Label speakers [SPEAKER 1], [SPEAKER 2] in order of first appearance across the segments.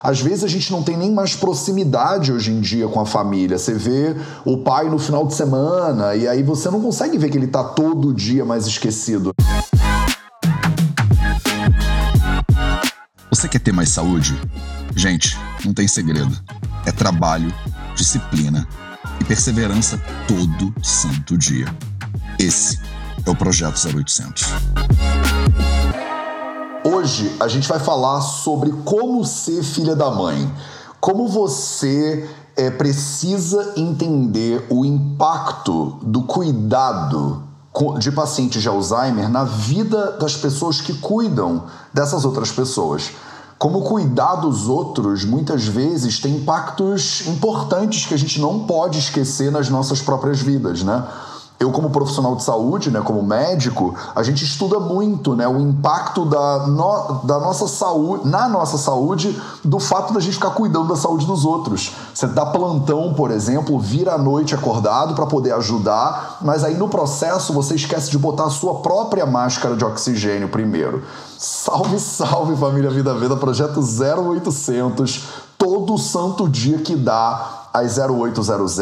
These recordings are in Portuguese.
[SPEAKER 1] Às vezes a gente não tem nem mais proximidade hoje em dia com a família. Você vê o pai no final de semana e aí você não consegue ver que ele está todo dia mais esquecido.
[SPEAKER 2] Você quer ter mais saúde? Gente, não tem segredo. É trabalho, disciplina e perseverança todo santo dia. Esse é o Projeto 0800.
[SPEAKER 1] Hoje a gente vai falar sobre como ser filha da mãe. Como você é, precisa entender o impacto do cuidado de pacientes de Alzheimer na vida das pessoas que cuidam dessas outras pessoas. Como cuidar dos outros muitas vezes tem impactos importantes que a gente não pode esquecer nas nossas próprias vidas, né? Eu como profissional de saúde, né, como médico, a gente estuda muito, né, o impacto da, no, da nossa saúde, na nossa saúde, do fato da gente ficar cuidando da saúde dos outros. Você dá plantão, por exemplo, vira à noite acordado para poder ajudar, mas aí no processo você esquece de botar a sua própria máscara de oxigênio primeiro. Salve, salve família Vida Veda, projeto 0800, todo santo dia que dá às 0800,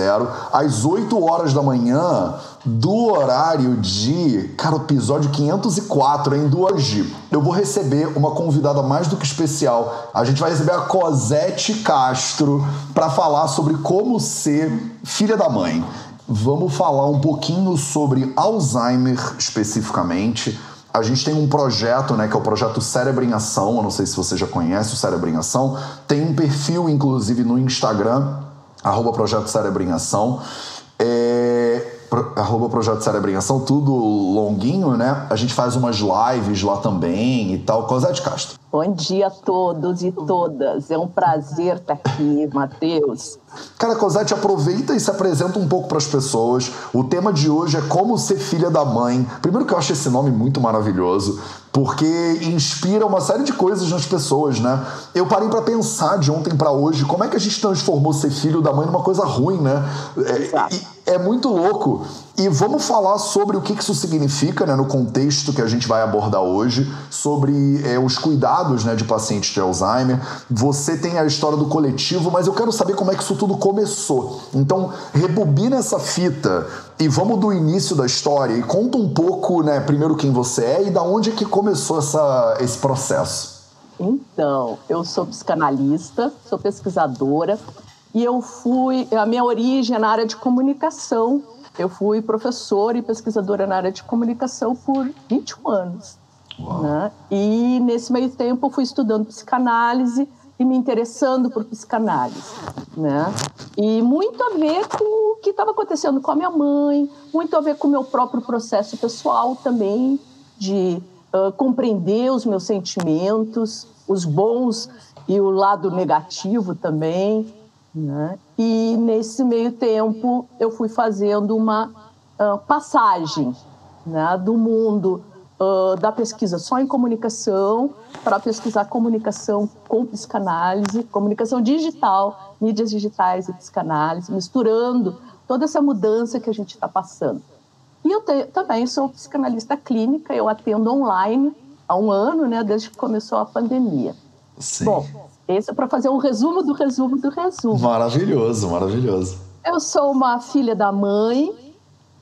[SPEAKER 1] às 8 horas da manhã, do horário de, cara, episódio 504, hein, do hoje. Eu vou receber uma convidada mais do que especial. A gente vai receber a Cosette Castro para falar sobre como ser filha da mãe. Vamos falar um pouquinho sobre Alzheimer especificamente. A gente tem um projeto, né, que é o projeto Cérebro em Ação. Eu não sei se você já conhece o Cérebro em Ação. Tem um perfil, inclusive, no Instagram arroba Projeto Cérebro em Ação. É, arroba Projeto Cérebro em Ação, tudo longuinho, né? A gente faz umas lives lá também e tal. Cosete Castro.
[SPEAKER 3] Bom dia a todos e todas. É um prazer estar aqui, Matheus.
[SPEAKER 1] Cara, Cosette, aproveita e se apresenta um pouco para as pessoas. O tema de hoje é como ser filha da mãe. Primeiro que eu acho esse nome muito maravilhoso, porque inspira uma série de coisas nas pessoas, né? Eu parei para pensar de ontem para hoje como é que a gente transformou ser filho da mãe numa coisa ruim, né? É, é muito louco. E vamos falar sobre o que isso significa né, no contexto que a gente vai abordar hoje, sobre é, os cuidados né, de pacientes de Alzheimer. Você tem a história do coletivo, mas eu quero saber como é que isso tudo começou. Então, rebobina essa fita e vamos do início da história e conta um pouco, né, primeiro quem você é e da onde é que começou essa, esse processo.
[SPEAKER 3] Então, eu sou psicanalista, sou pesquisadora e eu fui, a minha origem é na área de comunicação eu fui professora e pesquisadora na área de comunicação por 21 anos. Né? E nesse meio tempo eu fui estudando psicanálise e me interessando por psicanálise, né? E muito a ver com o que estava acontecendo com a minha mãe, muito a ver com o meu próprio processo pessoal também de uh, compreender os meus sentimentos, os bons e o lado negativo também, né? E nesse meio tempo eu fui fazendo uma uh, passagem né, do mundo uh, da pesquisa só em comunicação para pesquisar comunicação com psicanálise, comunicação digital, mídias digitais e psicanálise, misturando toda essa mudança que a gente está passando. E eu te, também sou psicanalista clínica, eu atendo online há um ano, né, desde que começou a pandemia.
[SPEAKER 1] Sim.
[SPEAKER 3] Bom, esse é para fazer um resumo do resumo do resumo.
[SPEAKER 1] Maravilhoso, maravilhoso.
[SPEAKER 3] Eu sou uma filha da mãe.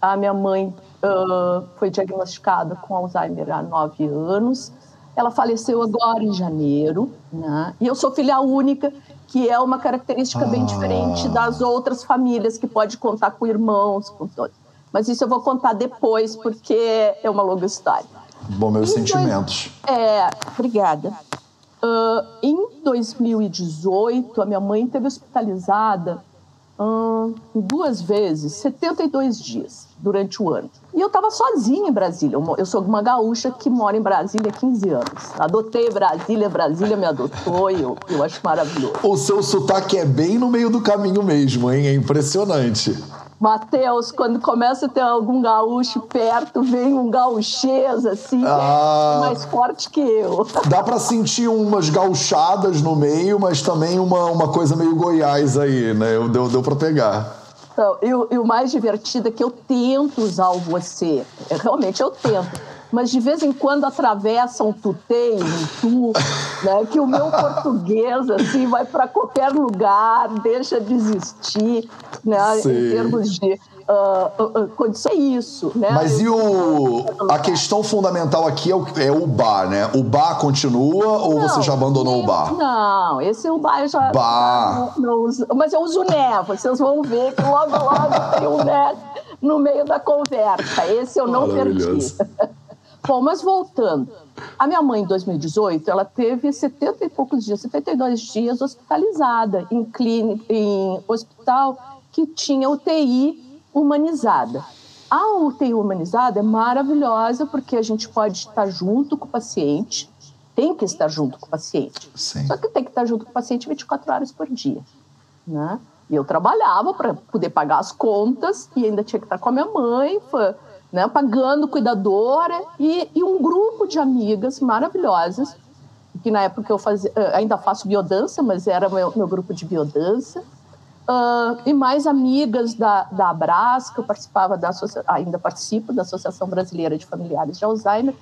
[SPEAKER 3] A minha mãe uh, foi diagnosticada com Alzheimer há nove anos. Ela faleceu agora em janeiro. Né? E eu sou filha única, que é uma característica ah. bem diferente das outras famílias, que pode contar com irmãos, com todos. Mas isso eu vou contar depois, porque é uma longa história.
[SPEAKER 1] Bom, meus e sentimentos.
[SPEAKER 3] Dois... É, obrigada. Uh, em 2018, a minha mãe teve hospitalizada uh, duas vezes, 72 dias durante o ano. E eu estava sozinha em Brasília. Eu sou uma gaúcha que mora em Brasília há 15 anos. Adotei Brasília, Brasília me adotou e eu, eu acho maravilhoso.
[SPEAKER 1] O seu sotaque é bem no meio do caminho mesmo, hein? É impressionante.
[SPEAKER 3] Mateus, quando começa a ter algum gaúcho perto, vem um gauchês, assim, ah, mais forte que eu.
[SPEAKER 1] Dá para sentir umas gauchadas no meio, mas também uma, uma coisa meio Goiás aí, né? Deu, deu para pegar.
[SPEAKER 3] Então, e, e, o mais divertido é que eu tento usar o você. Eu, realmente, eu tento. Mas de vez em quando atravessam um tutei, um tu, né? Que o meu português, assim, vai para qualquer lugar, deixa de existir, né? Sim. Em termos de uh, uh, condição é isso, né?
[SPEAKER 1] Mas e o a questão fundamental aqui é o, é o bar, né? O bar continua ou não, você já abandonou o bar?
[SPEAKER 3] Não, esse o bar eu já
[SPEAKER 1] bar.
[SPEAKER 3] Não, não uso, mas eu uso né. Vocês vão ver que logo logo tem um né no meio da conversa. Esse eu não perdi. Bom, mas voltando. A minha mãe, em 2018, ela teve 70 e poucos dias, 72 dias hospitalizada em clínica, em hospital que tinha UTI humanizada. A UTI humanizada é maravilhosa porque a gente pode estar junto com o paciente, tem que estar junto com o paciente.
[SPEAKER 1] Sim.
[SPEAKER 3] Só que tem que estar junto com o paciente 24 horas por dia. Né? E eu trabalhava para poder pagar as contas e ainda tinha que estar com a minha mãe, né, pagando cuidadora e, e um grupo de amigas maravilhosas que na época eu fazia, eh, ainda faço biodança, mas era meu, meu grupo de biodança, Uh, e mais amigas da, da Abras, que eu participava da ainda participo da Associação Brasileira de Familiares de Alzheimer,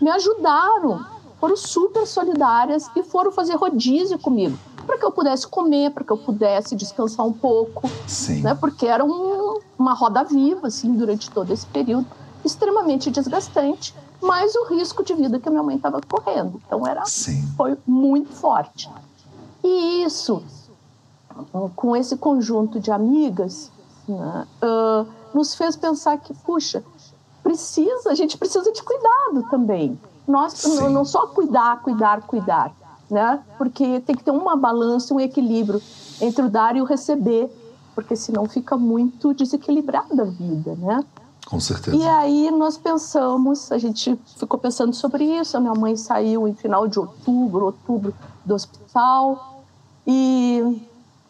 [SPEAKER 3] me ajudaram, foram super solidárias e foram fazer rodízio comigo, para que eu pudesse comer, para que eu pudesse descansar um pouco,
[SPEAKER 1] Sim.
[SPEAKER 3] né? Porque era um, uma roda viva assim durante todo esse período, extremamente desgastante, mas o risco de vida que a minha mãe estava correndo, então era
[SPEAKER 1] Sim.
[SPEAKER 3] foi muito forte. E isso com esse conjunto de amigas, né, uh, nos fez pensar que, puxa, precisa, a gente precisa de cuidado também. Nós não, não só cuidar, cuidar, cuidar, né? Porque tem que ter uma balança, um equilíbrio entre o dar e o receber, porque senão fica muito desequilibrada a vida, né?
[SPEAKER 1] Com certeza.
[SPEAKER 3] E aí nós pensamos, a gente ficou pensando sobre isso. A minha mãe saiu em final de outubro, outubro do hospital e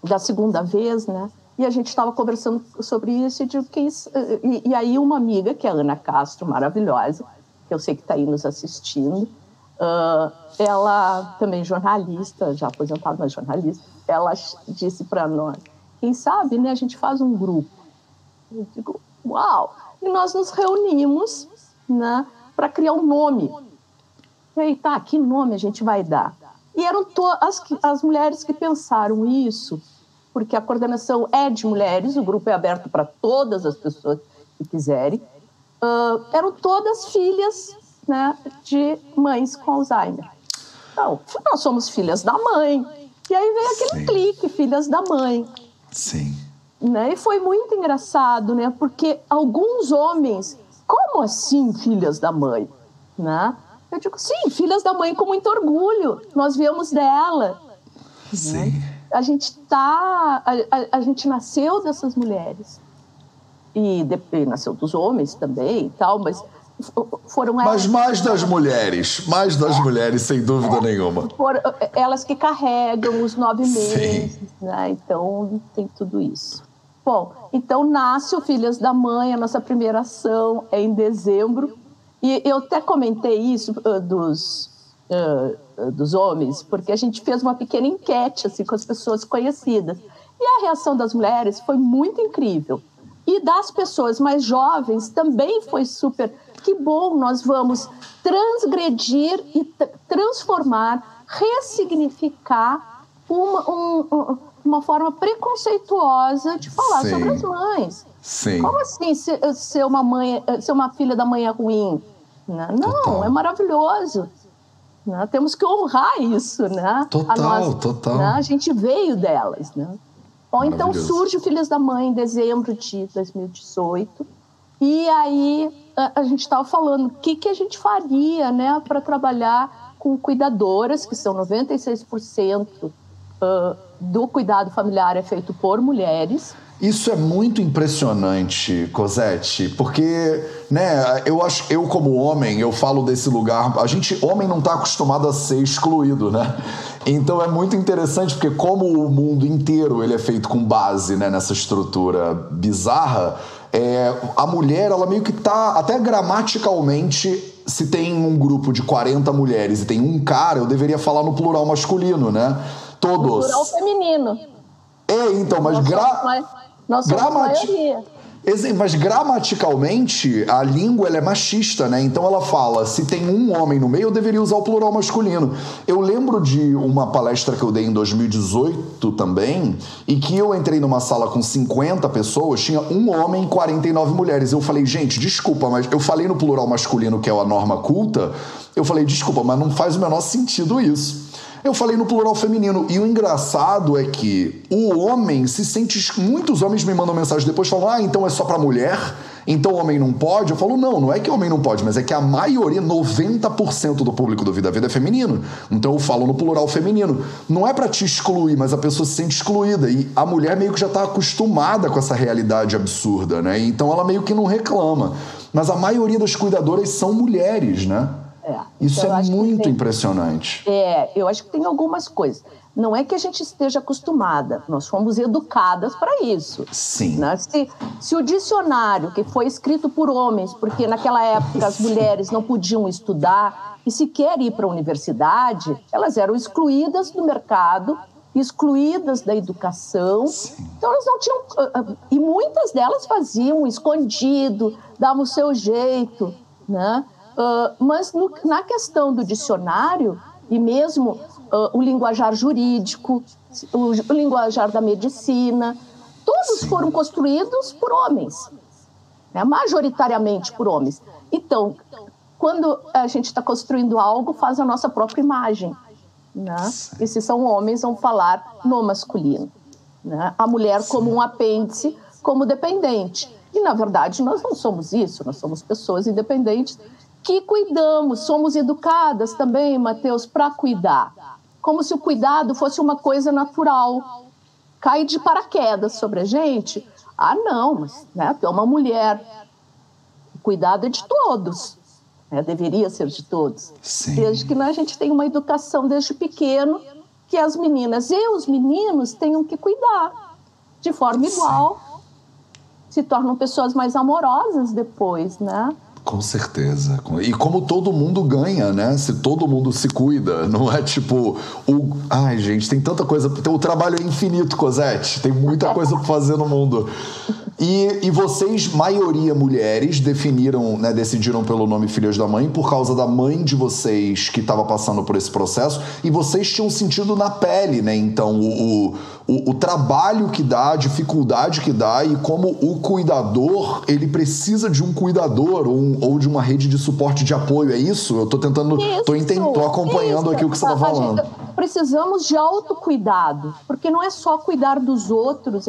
[SPEAKER 3] da segunda vez, né? E a gente estava conversando sobre isso e, que isso, e, e, aí uma amiga, que é a Ana Castro, maravilhosa, que eu sei que está aí nos assistindo, uh, ela também jornalista, já aposentada, mas jornalista, ela disse para nós, quem sabe, né, a gente faz um grupo. Eu digo, uau! E nós nos reunimos né, para criar um nome. E aí, tá, que nome a gente vai dar? E eram as, as mulheres que pensaram isso, porque a coordenação é de mulheres, o grupo é aberto para todas as pessoas que quiserem. Uh, eram todas filhas né, de mães com Alzheimer. Então, nós somos filhas da mãe. E aí veio aquele Sim. clique, filhas da mãe.
[SPEAKER 1] Sim.
[SPEAKER 3] Né? E foi muito engraçado, né? Porque alguns homens, como assim filhas da mãe? Né? Eu digo, sim, filhas da mãe com muito orgulho. Nós viemos dela.
[SPEAKER 1] Sim.
[SPEAKER 3] Né? A gente tá, a, a, a, gente nasceu dessas mulheres e, de, e nasceu dos homens também e tal, mas foram
[SPEAKER 1] mas mais das mulheres, mais das é. mulheres sem dúvida é. nenhuma.
[SPEAKER 3] Foram elas que carregam os nove meses, né? Então tem tudo isso. Bom, então nasce o Filhas da Mãe, a nossa primeira ação é em dezembro e eu até comentei isso uh, dos, uh, dos homens, porque a gente fez uma pequena enquete assim, com as pessoas conhecidas. E a reação das mulheres foi muito incrível. E das pessoas mais jovens também foi super. Que bom, nós vamos transgredir e transformar, ressignificar uma, um, uma forma preconceituosa de falar Sim. sobre as mães.
[SPEAKER 1] Sim.
[SPEAKER 3] Como assim ser, ser uma mãe, ser uma filha da mãe é ruim? Né? Não, total. é maravilhoso. Né? Temos que honrar isso, né?
[SPEAKER 1] Total, a nós, total.
[SPEAKER 3] Né? A gente veio delas, né? Ou então surge o Filhos da Mãe em dezembro de 2018. E aí a, a gente estava falando o que, que a gente faria né, para trabalhar com cuidadoras, que são 96% uh, do cuidado familiar é feito por mulheres.
[SPEAKER 1] Isso é muito impressionante, Cosette, porque, né, eu acho, eu como homem, eu falo desse lugar, a gente, homem não está acostumado a ser excluído, né? Então é muito interessante porque como o mundo inteiro ele é feito com base, né, nessa estrutura bizarra, é, a mulher, ela meio que tá, até gramaticalmente, se tem um grupo de 40 mulheres e tem um cara, eu deveria falar no plural masculino, né? Todos.
[SPEAKER 3] Plural feminino.
[SPEAKER 1] É, então, mas gra...
[SPEAKER 3] Nós somos Gramati... maioria.
[SPEAKER 1] Mas gramaticalmente, a língua ela é machista, né? Então ela fala: se tem um homem no meio, eu deveria usar o plural masculino. Eu lembro de uma palestra que eu dei em 2018 também, e que eu entrei numa sala com 50 pessoas, tinha um homem e 49 mulheres. Eu falei, gente, desculpa, mas eu falei no plural masculino, que é a norma culta, eu falei, desculpa, mas não faz o menor sentido isso. Eu falei no plural feminino. E o engraçado é que o homem se sente. Muitos homens me mandam mensagem depois falam: ah, então é só pra mulher? Então o homem não pode? Eu falo: não, não é que o homem não pode, mas é que a maioria, 90% do público do Vida Vida é feminino. Então eu falo no plural feminino. Não é para te excluir, mas a pessoa se sente excluída. E a mulher meio que já tá acostumada com essa realidade absurda, né? Então ela meio que não reclama. Mas a maioria das cuidadoras são mulheres, né? É. Isso então, é muito tem, impressionante.
[SPEAKER 3] É, eu acho que tem algumas coisas. Não é que a gente esteja acostumada, nós fomos educadas para isso.
[SPEAKER 1] Sim.
[SPEAKER 3] Né? Se, se, o dicionário, que foi escrito por homens, porque naquela época as mulheres não podiam estudar e sequer ir para a universidade, elas eram excluídas do mercado, excluídas da educação. Sim. Então elas não tinham. E muitas delas faziam escondido, davam o seu jeito, né? Uh, mas no, na questão do dicionário, e mesmo uh, o linguajar jurídico, o, o, linguajar da medicina, todos foram construídos por homens, né? majoritariamente por homens. Então, quando a gente está construindo algo, faz a nossa própria imagem. Né? E se são homens, vão falar no masculino. Né? A mulher como um apêndice, como dependente. E, na verdade, nós não somos isso, nós somos pessoas independentes que cuidamos, somos educadas também, Mateus, para cuidar. Como se o cuidado fosse uma coisa natural. Cai de paraquedas sobre a gente. Ah, não, mas né, é uma mulher. O cuidado é de todos. Né, deveria ser de todos.
[SPEAKER 1] Sim.
[SPEAKER 3] Desde que né, a gente tem uma educação desde pequeno que as meninas e os meninos tenham que cuidar de forma igual. Sim. Se tornam pessoas mais amorosas depois, né?
[SPEAKER 1] Com certeza. E como todo mundo ganha, né? Se todo mundo se cuida, não é tipo o. Ai, gente, tem tanta coisa. O trabalho é infinito, Cosette. Tem muita coisa para fazer no mundo. E, e vocês, maioria mulheres, definiram, né, decidiram pelo nome Filhas da Mãe por causa da mãe de vocês que estava passando por esse processo. E vocês tinham sentido na pele, né? Então, o, o, o, trabalho que dá, a dificuldade que dá e como o cuidador, ele precisa de um cuidador ou, um, ou de uma rede de suporte de apoio. É isso? Eu tô tentando, isso, tô, entendo, tô acompanhando isso. aqui o que você tá falando. Gente,
[SPEAKER 3] precisamos de autocuidado, porque não é só cuidar dos outros.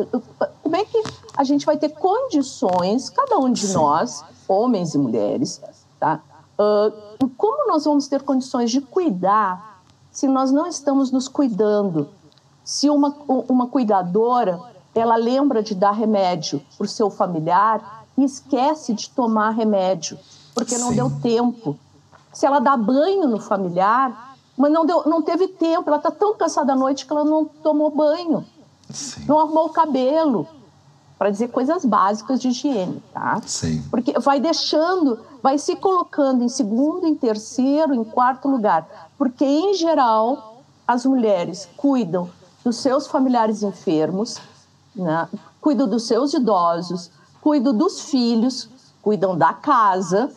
[SPEAKER 3] Como é que a gente vai ter condições, cada um de Sim. nós, homens e mulheres, tá? Uh, como nós vamos ter condições de cuidar se nós não estamos nos cuidando? Se uma, uma cuidadora ela lembra de dar remédio para o seu familiar e esquece de tomar remédio porque não Sim. deu tempo. Se ela dá banho no familiar, mas não, deu, não teve tempo. Ela está tão cansada à noite que ela não tomou banho, Sim. não arrumou o cabelo, para dizer coisas básicas de higiene, tá?
[SPEAKER 1] Sim.
[SPEAKER 3] Porque vai deixando, vai se colocando em segundo, em terceiro, em quarto lugar, porque em geral as mulheres cuidam dos seus familiares enfermos, né? dos seus idosos, cuidam dos filhos, cuidam da casa,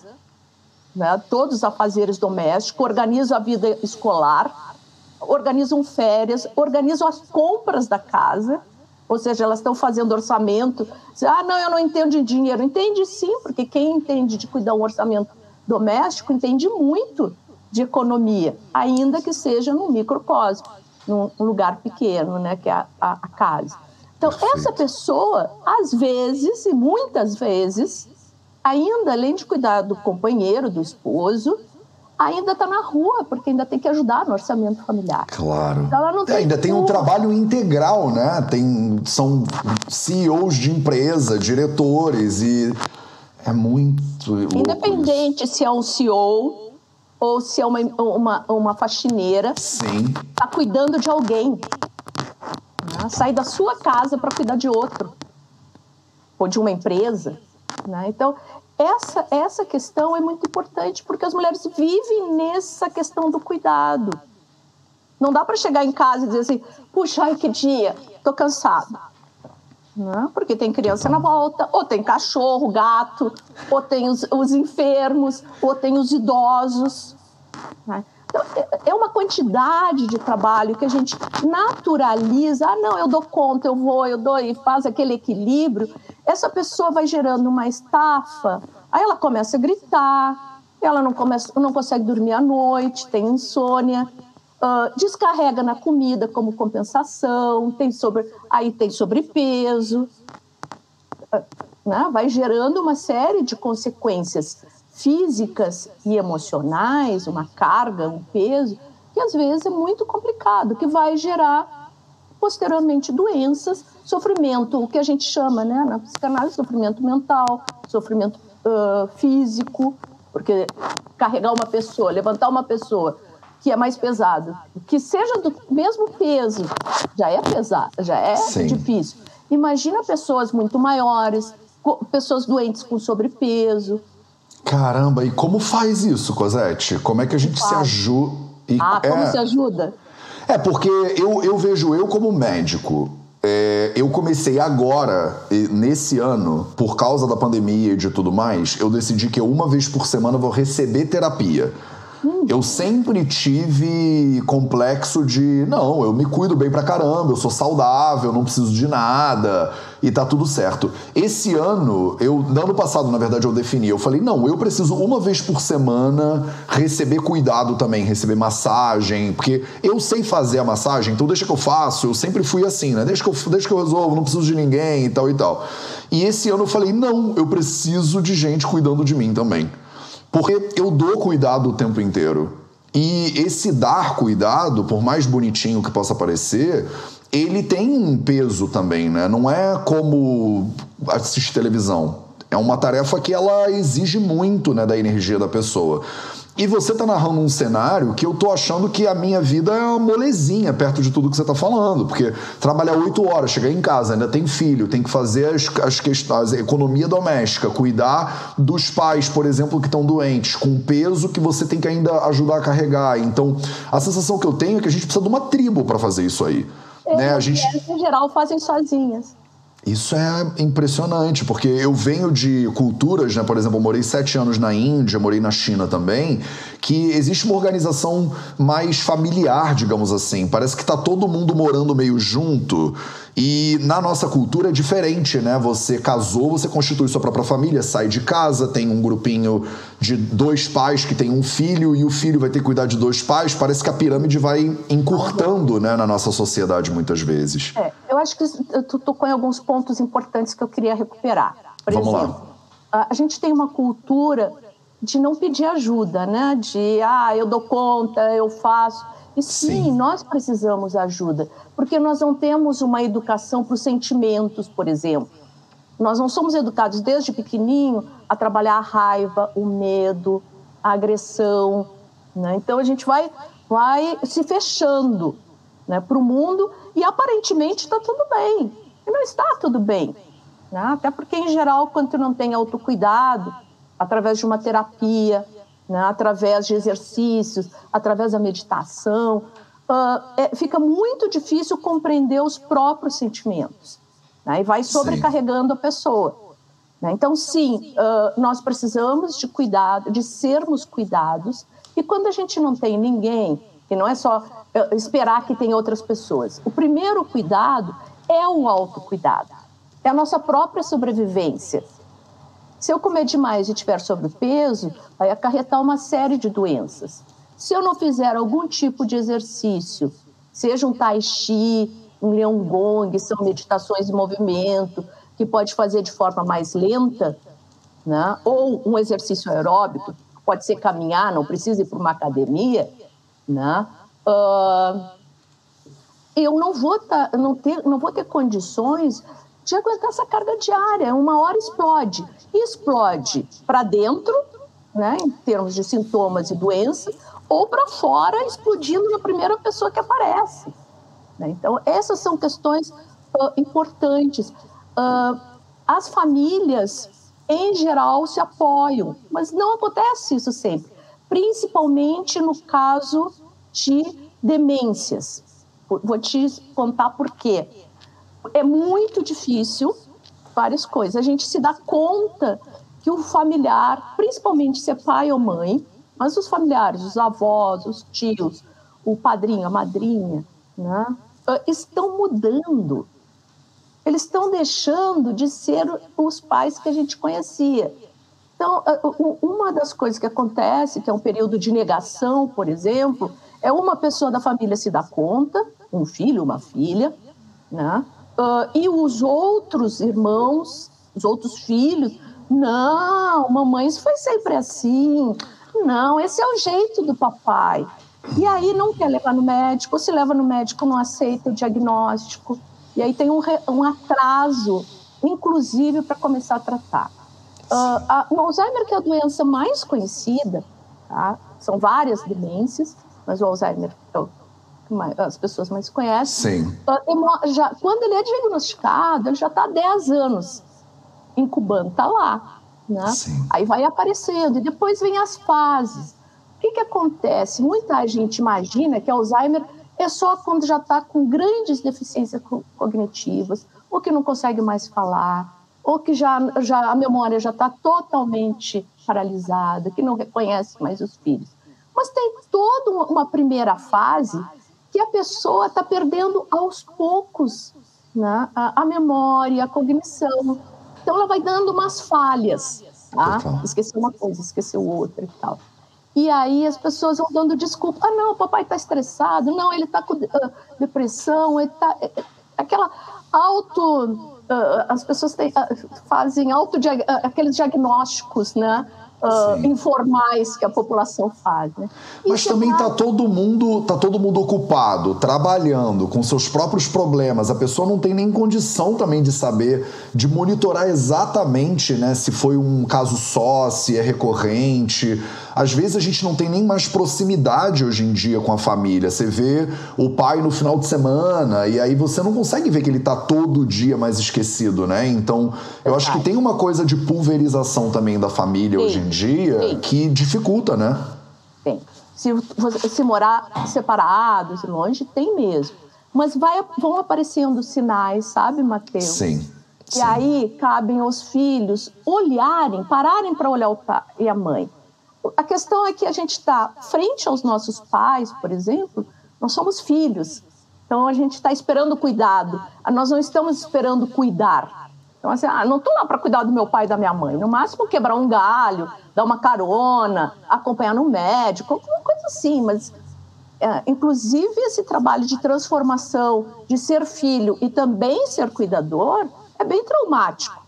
[SPEAKER 3] né, todos os afazeres domésticos, organizam a vida escolar, organizam férias, organizam as compras da casa, ou seja, elas estão fazendo orçamento. Ah, não, eu não entendo de dinheiro. Entende sim, porque quem entende de cuidar um orçamento doméstico entende muito de economia, ainda que seja num microcosmo, num lugar pequeno, né, que é a, a, a casa. Então, Perfeito. essa pessoa, às vezes, e muitas vezes, ainda além de cuidar do companheiro, do esposo, ainda está na rua, porque ainda tem que ajudar no orçamento familiar.
[SPEAKER 1] Claro. Então tem é, ainda tem um trabalho integral, né? Tem, são CEOs de empresa, diretores e é muito louco
[SPEAKER 3] Independente se é um CEO ou se é uma, uma, uma faxineira,
[SPEAKER 1] Sim.
[SPEAKER 3] Está cuidando de alguém. Né? Sai da sua casa para cuidar de outro. Ou de uma empresa. Né? Então, essa, essa questão é muito importante, porque as mulheres vivem nessa questão do cuidado. Não dá para chegar em casa e dizer assim, puxa, ai que dia, tô cansada. Né? Porque tem criança na volta, ou tem cachorro, gato, ou tem os, os enfermos, ou tem os idosos. Né? Então, é, é uma quantidade de trabalho que a gente naturaliza. Ah, não, eu dou conta, eu vou, eu dou e faz aquele equilíbrio. Essa pessoa vai gerando uma estafa, aí ela começa a gritar, ela não, começa, não consegue dormir à noite, tem insônia, uh, descarrega na comida como compensação, tem sobre, aí tem sobrepeso, uh, né? vai gerando uma série de consequências físicas e emocionais, uma carga, um peso, que às vezes é muito complicado, que vai gerar posteriormente doenças, sofrimento, o que a gente chama né, na psicanálise, sofrimento mental, sofrimento uh, físico, porque carregar uma pessoa, levantar uma pessoa que é mais pesado, que seja do mesmo peso, já é pesado, já é Sim. difícil. Imagina pessoas muito maiores, pessoas doentes com sobrepeso,
[SPEAKER 1] Caramba, e como faz isso, Cosette? Como é que a gente se ajuda?
[SPEAKER 3] Ah, como é... se ajuda?
[SPEAKER 1] É, porque eu, eu vejo eu como médico. É, eu comecei agora, nesse ano, por causa da pandemia e de tudo mais, eu decidi que uma vez por semana vou receber terapia. Eu sempre tive complexo de, não, eu me cuido bem pra caramba, eu sou saudável, não preciso de nada e tá tudo certo. Esse ano, eu, no ano passado, na verdade, eu defini, eu falei, não, eu preciso uma vez por semana receber cuidado também, receber massagem, porque eu sei fazer a massagem, então deixa que eu faço, eu sempre fui assim, né? Deixa que eu, deixa que eu resolvo, não preciso de ninguém e tal e tal. E esse ano eu falei, não, eu preciso de gente cuidando de mim também. Porque eu dou cuidado o tempo inteiro. E esse dar cuidado, por mais bonitinho que possa parecer, ele tem um peso também, né? Não é como assistir televisão. É uma tarefa que ela exige muito né, da energia da pessoa. E você tá narrando um cenário que eu tô achando que a minha vida é uma molezinha perto de tudo que você tá falando. Porque trabalhar oito horas, chegar em casa, ainda tem filho, tem que fazer as, as questões, a economia doméstica, cuidar dos pais, por exemplo, que estão doentes, com peso que você tem que ainda ajudar a carregar. Então, a sensação que eu tenho é que a gente precisa de uma tribo para fazer isso aí.
[SPEAKER 3] É, né? A gente... em geral, fazem sozinhas.
[SPEAKER 1] Isso é impressionante, porque eu venho de culturas, né? Por exemplo, eu morei sete anos na Índia, morei na China também, que existe uma organização mais familiar, digamos assim. Parece que está todo mundo morando meio junto. E na nossa cultura é diferente, né? Você casou, você constitui sua própria família, sai de casa, tem um grupinho de dois pais que tem um filho e o filho vai ter que cuidar de dois pais. Parece que a pirâmide vai encurtando, né, na nossa sociedade muitas vezes.
[SPEAKER 3] É, eu acho que tu tocou em alguns pontos importantes que eu queria recuperar. Por Vamos exemplo, lá. a gente tem uma cultura de não pedir ajuda, né? De ah, eu dou conta, eu faço. E sim, sim, nós precisamos ajuda, porque nós não temos uma educação para os sentimentos, por exemplo. Nós não somos educados desde pequenininho a trabalhar a raiva, o medo, a agressão. Né? Então a gente vai, vai se fechando né, para o mundo e aparentemente está tudo bem. E não está tudo bem. Né? Até porque, em geral, quando não tem autocuidado, através de uma terapia, né, através de exercícios, através da meditação, uh, é, fica muito difícil compreender os próprios sentimentos. Né, e vai sobrecarregando sim. a pessoa. Né? Então, sim, uh, nós precisamos de cuidado, de sermos cuidados, e quando a gente não tem ninguém, que não é só uh, esperar que tenha outras pessoas, o primeiro cuidado é o autocuidado, é a nossa própria sobrevivência. Se eu comer demais e tiver sobrepeso, vai acarretar uma série de doenças. Se eu não fizer algum tipo de exercício, seja um tai chi, um leão gong, são meditações de movimento, que pode fazer de forma mais lenta, né? ou um exercício aeróbico, pode ser caminhar, não precisa ir para uma academia, né? Uh, eu não vou, tá, não, ter, não vou ter condições de aguentar essa carga diária. Uma hora explode. E explode para dentro, né, em termos de sintomas e doenças, ou para fora, explodindo na primeira pessoa que aparece. Né? Então, essas são questões uh, importantes. Uh, as famílias, em geral, se apoiam, mas não acontece isso sempre, principalmente no caso de demências. Vou te contar por quê é muito difícil várias coisas. A gente se dá conta que o familiar, principalmente se é pai ou mãe, mas os familiares, os avós, os tios, o padrinho, a madrinha, né, ah, estão mudando. Eles estão deixando de ser os pais que a gente conhecia. Então, ah, uma das coisas que acontece, que é um período de negação, por exemplo, é uma pessoa da família se dar conta, um filho, uma filha, né? Uh, e os outros irmãos, os outros filhos, não, mamãe, isso foi sempre assim. Não, esse é o jeito do papai. E aí não quer levar no médico, se leva no médico, não aceita o diagnóstico. E aí tem um, um atraso, inclusive, para começar a tratar. Uh, a, o Alzheimer, que é a doença mais conhecida, tá? são várias demências, mas o Alzheimer é o as pessoas mais conhecem. Sim. Já, quando ele é diagnosticado, ele já está há 10 anos incubando, está lá. Né? Sim. Aí vai aparecendo, e depois vem as fases. O que, que acontece? Muita gente imagina que Alzheimer é só quando já está com grandes deficiências cognitivas, ou que não consegue mais falar, ou que já, já a memória já está totalmente paralisada, que não reconhece mais os filhos. Mas tem toda uma primeira fase que a pessoa está perdendo aos poucos né? a, a, memória, a cognição. Então, ela vai dando umas falhas. Tá? Esqueceu uma coisa, esqueceu outra e tal. E aí as pessoas vão dando desculpa. Ah, não, o papai está estressado. Não, ele está com uh, depressão. Ele tá... É, é, aquela auto... Uh, as pessoas têm, uh, fazem auto aqueles diagnósticos, né? Uh, informais que a população faz. Né?
[SPEAKER 1] Mas também está todo mundo tá todo mundo ocupado, trabalhando com seus próprios problemas. A pessoa não tem nem condição também de saber, de monitorar exatamente, né, se foi um caso só, se é recorrente. Às vezes a gente não tem nem mais proximidade hoje em dia com a família. Você vê o pai no final de semana e aí você não consegue ver que ele está todo dia mais esquecido, né? Então, eu acho que tem uma coisa de pulverização também da família Sim. hoje em dia Sim. que dificulta, né?
[SPEAKER 3] Tem. Se, se morar separados, longe, tem mesmo. Mas vai, vão aparecendo sinais, sabe, Mateus?
[SPEAKER 1] Sim.
[SPEAKER 3] E Sim. aí cabem aos filhos olharem, pararem para olhar o pai e a mãe. A questão é que a gente está frente aos nossos pais, por exemplo, nós somos filhos. Então a gente está esperando cuidado. Nós não estamos esperando cuidar. Então, assim, ah, não estou lá para cuidar do meu pai e da minha mãe. No máximo, quebrar um galho, dar uma carona, acompanhar no médico, alguma coisa assim. Mas, é, inclusive, esse trabalho de transformação, de ser filho e também ser cuidador, é bem traumático.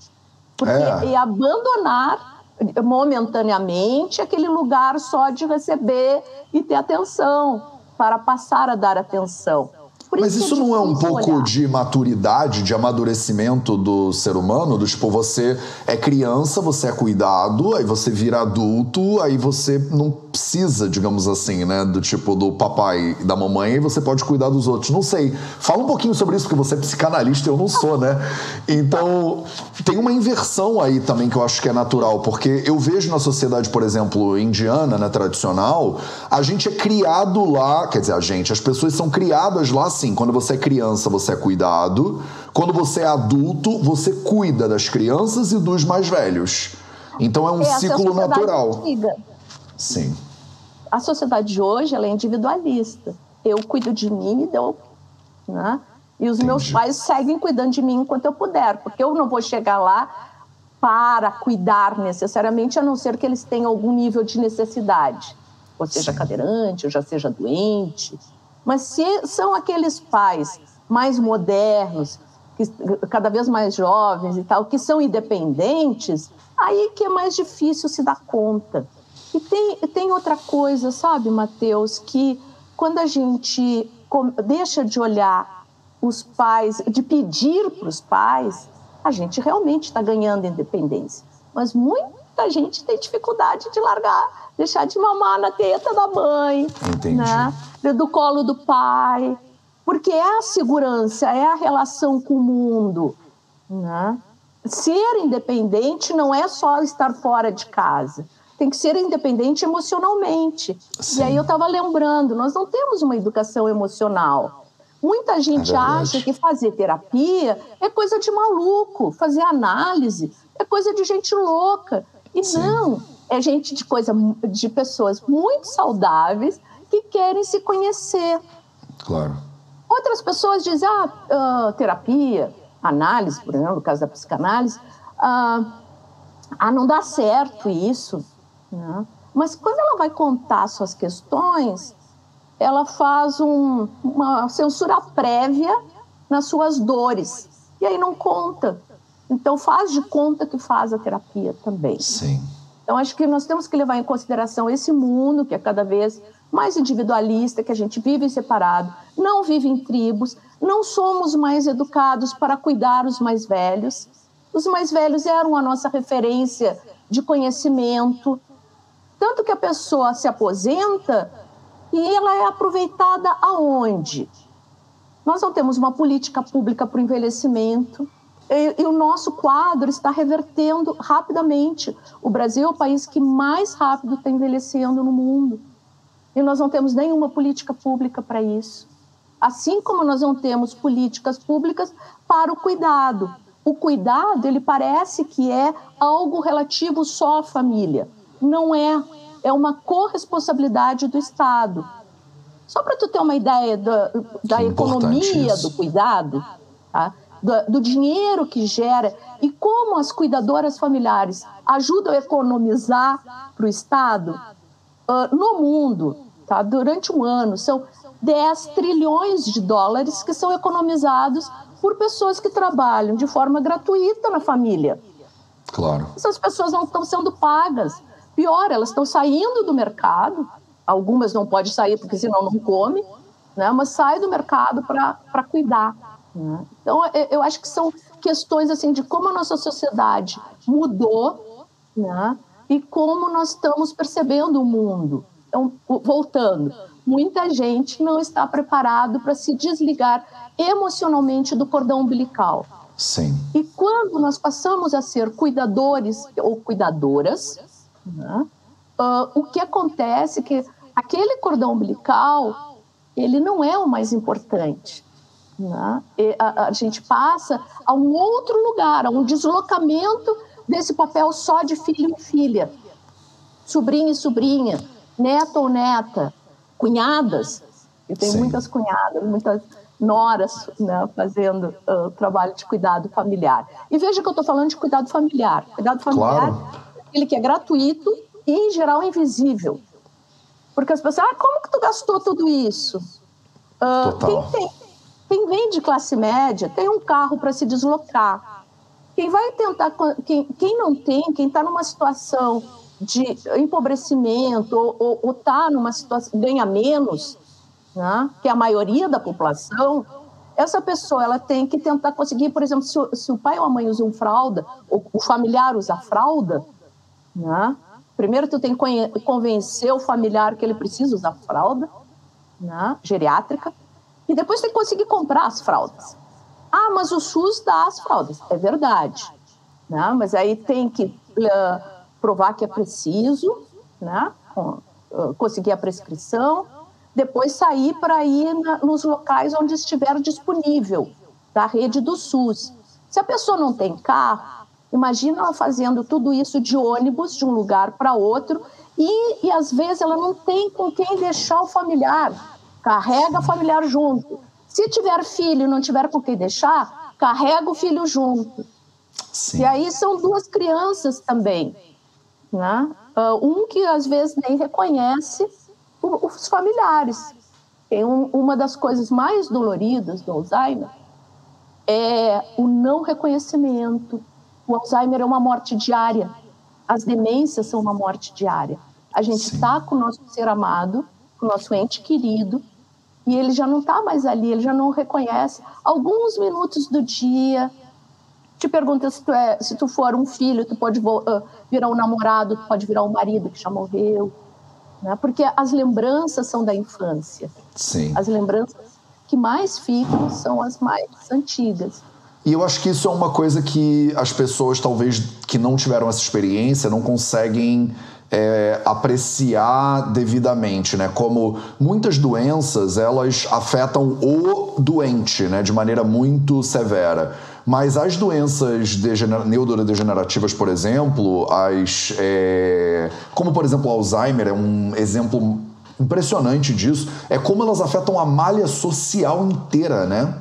[SPEAKER 3] Porque é, é abandonar momentaneamente aquele lugar só de receber e ter atenção, para passar a dar atenção.
[SPEAKER 1] Por Mas isso, isso é não é um pouco olhar. de maturidade, de amadurecimento do ser humano? Do tipo, você é criança, você é cuidado, aí você vira adulto, aí você não precisa, digamos assim, né? Do tipo do papai e da mamãe, e você pode cuidar dos outros. Não sei. Fala um pouquinho sobre isso, porque você é psicanalista e eu não sou, né? Então, tem uma inversão aí também que eu acho que é natural, porque eu vejo na sociedade, por exemplo, indiana, né, tradicional, a gente é criado lá, quer dizer, a gente, as pessoas são criadas lá assim, quando você é criança, você é cuidado, quando você é adulto, você cuida das crianças e dos mais velhos. Então é um é ciclo natural. Antiga. Sim.
[SPEAKER 3] A sociedade de hoje ela é individualista. Eu cuido de mim e deu, né? E os Entendi. meus pais seguem cuidando de mim enquanto eu puder, porque eu não vou chegar lá para cuidar necessariamente, a não ser que eles tenham algum nível de necessidade, ou seja Sim. cadeirante, ou já seja doente, mas se são aqueles pais mais modernos, que, cada vez mais jovens e tal, que são independentes, aí que é mais difícil se dar conta. E tem, tem outra coisa, sabe, Mateus, que quando a gente deixa de olhar os pais, de pedir para os pais, a gente realmente está ganhando independência. Mas muita gente tem dificuldade de largar, deixar de mamar na teta da mãe.
[SPEAKER 1] Entendi. Né?
[SPEAKER 3] do colo do pai, porque é a segurança, é a relação com o mundo. Né? Ser independente não é só estar fora de casa, tem que ser independente emocionalmente. Sim. E aí eu estava lembrando, nós não temos uma educação emocional. Muita gente é acha que fazer terapia é coisa de maluco, fazer análise é coisa de gente louca. E Sim. não, é gente de coisa de pessoas muito saudáveis que querem se conhecer.
[SPEAKER 1] Claro.
[SPEAKER 3] Outras pessoas dizem, ah, uh, terapia, análise, por exemplo, no caso da psicanálise, ah, ah não dá certo isso. Né? Mas quando ela vai contar suas questões, ela faz um, uma censura prévia nas suas dores. E aí não conta. Então faz de conta que faz a terapia também.
[SPEAKER 1] Sim.
[SPEAKER 3] Então acho que nós temos que levar em consideração esse mundo que é cada vez mais individualista, que a gente vive separado, não vive em tribos, não somos mais educados para cuidar os mais velhos. Os mais velhos eram a nossa referência de conhecimento, tanto que a pessoa se aposenta e ela é aproveitada aonde? Nós não temos uma política pública para o envelhecimento. E, e, o nosso quadro está revertendo rapidamente. O Brasil é o país que mais rápido está envelhecendo no mundo. E nós não temos nenhuma política pública para isso. Assim como nós não temos políticas públicas para o cuidado. O cuidado, ele parece que é algo relativo só à família. Não é. É uma corresponsabilidade do Estado. Só para tu ter uma ideia da, da economia isso. do cuidado, tá? Do, do dinheiro que gera e como as cuidadoras familiares ajudam a economizar para o Estado uh, no mundo, tá? durante um ano, são 10 trilhões de dólares que são economizados por pessoas que trabalham de forma gratuita na família.
[SPEAKER 1] Claro.
[SPEAKER 3] Essas pessoas não estão sendo pagas. Pior, elas estão saindo do mercado. Algumas não podem sair porque senão não come, né? mas sai do mercado para cuidar. Né? Então, eu acho que são questões assim de como a nossa sociedade mudou né? e como nós estamos percebendo o mundo. Então, voltando, muita gente não está preparado para se desligar emocionalmente do cordão umbilical.
[SPEAKER 1] Sim.
[SPEAKER 3] E quando nós passamos a ser cuidadores ou cuidadoras, né? uh, o que acontece é que aquele cordão umbilical ele não é o mais importante. Né? A, a, gente passa a um outro lugar, a um deslocamento desse papel só de filho e filha, sobrinho e sobrinha, neto ou neta, cunhadas. Eu tenho Sim. muitas cunhadas, muitas noras né, fazendo uh, trabalho de cuidado familiar. E veja que eu estou falando de cuidado familiar. Cuidado familiar claro. é aquele que é gratuito e, em geral, invisível. Porque as pessoas, ah, como que tu gastou tudo isso?
[SPEAKER 1] Uh.
[SPEAKER 3] Quem tem quem vem de classe média tem um carro para se deslocar. Quem vai tentar, quem, quem não tem, quem está numa situação de empobrecimento ou está numa situação ganha menos, né, que é a maioria da população, essa pessoa ela tem que tentar conseguir, por exemplo, se, se o pai ou a mãe usam fralda, ou o familiar usa fralda, né, primeiro tu tem que convencer o familiar que ele precisa usar fralda, né, geriátrica, e depois tem que conseguir comprar as fraldas. Ah, mas o SUS dá as fraldas. É verdade. Né? Mas aí tem que uh, provar que é preciso, né? Uh, conseguir a prescrição, depois sair para ir na, nos locais onde estiver disponível da rede do SUS. Se a pessoa não tem carro, imagina ela fazendo tudo isso de ônibus de um lugar para outro e, e às vezes ela não tem com quem deixar o familiar carrega familiar junto. Se tiver filho e não tiver com quem deixar, carrega o filho junto. Sim. E aí são duas crianças também, né? Uh, um que às vezes nem reconhece os familiares. Tem um, uma das coisas mais doloridas do Alzheimer é o não reconhecimento. O Alzheimer é uma morte diária. As demências são uma morte diária. A gente está com o nosso ser amado, com o nosso ente querido, e ele já não está mais ali, ele já não reconhece. Alguns minutos do dia, te pergunta se tu, é, se tu for um filho, tu pode uh, virar um namorado, tu pode virar um marido que já morreu. Né? Porque as lembranças são da infância.
[SPEAKER 1] Sim.
[SPEAKER 3] As lembranças que mais ficam são as mais antigas.
[SPEAKER 1] E eu acho que isso é uma coisa que as pessoas, talvez, que não tiveram essa experiência, não conseguem é, apreciar devidamente, né? Como muitas doenças elas afetam o doente, né? De maneira muito severa. Mas as doenças neurodegenerativas, por exemplo, as, é, como por exemplo Alzheimer é um exemplo impressionante disso, é como elas afetam a malha social inteira, né?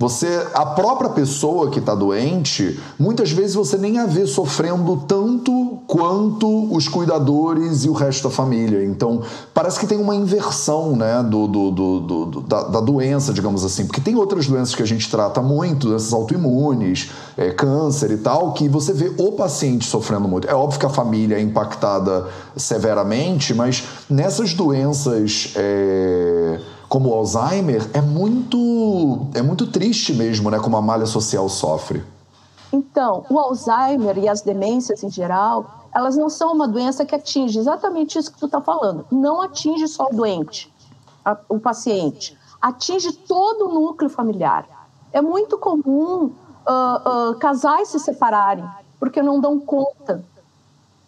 [SPEAKER 1] Você, a própria pessoa que está doente, muitas vezes você nem a vê sofrendo tanto quanto os cuidadores e o resto da família. Então, parece que tem uma inversão né, do, do, do, do da, da, doença, digamos assim. Porque tem outras doenças que a gente trata muito, doenças autoimunes, é, câncer e tal, que você vê o paciente sofrendo muito. É óbvio que a família é impactada severamente, mas nessas doenças. É como o Alzheimer, é muito, é muito triste mesmo, né? Como a malha social sofre.
[SPEAKER 3] Então, o Alzheimer e as demências em geral, elas não são uma doença que atinge exatamente isso que tu está falando. Não atinge só o doente, a, o paciente. Atinge todo o núcleo familiar. É muito comum uh, uh, casais se separarem porque não dão conta,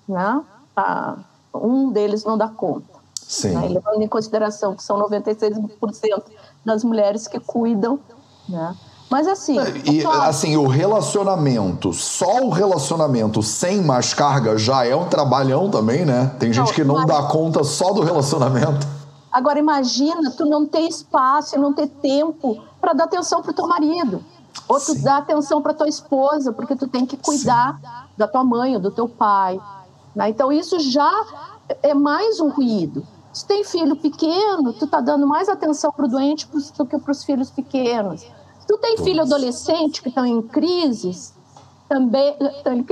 [SPEAKER 3] né? Uh, um deles não dá conta.
[SPEAKER 1] Sim. Né?
[SPEAKER 3] Levando em consideração que são 96% das mulheres que cuidam, né? Mas assim. É,
[SPEAKER 1] e assim, o relacionamento, só o relacionamento sem mais carga já é um trabalhão também, né? Tem gente que não dá conta só do relacionamento.
[SPEAKER 3] Agora imagina tu não ter espaço, não ter tempo para dar atenção pro teu marido. Ou tu Sim. dar atenção para tua esposa, porque tu tem que cuidar Sim. da tua mãe do teu pai. Né? Então isso já é mais um ruído. Se tem filho pequeno, tu tá dando mais atenção para o doente do que para os filhos pequenos. Se tu tem filho adolescente que estão em crises, também estão em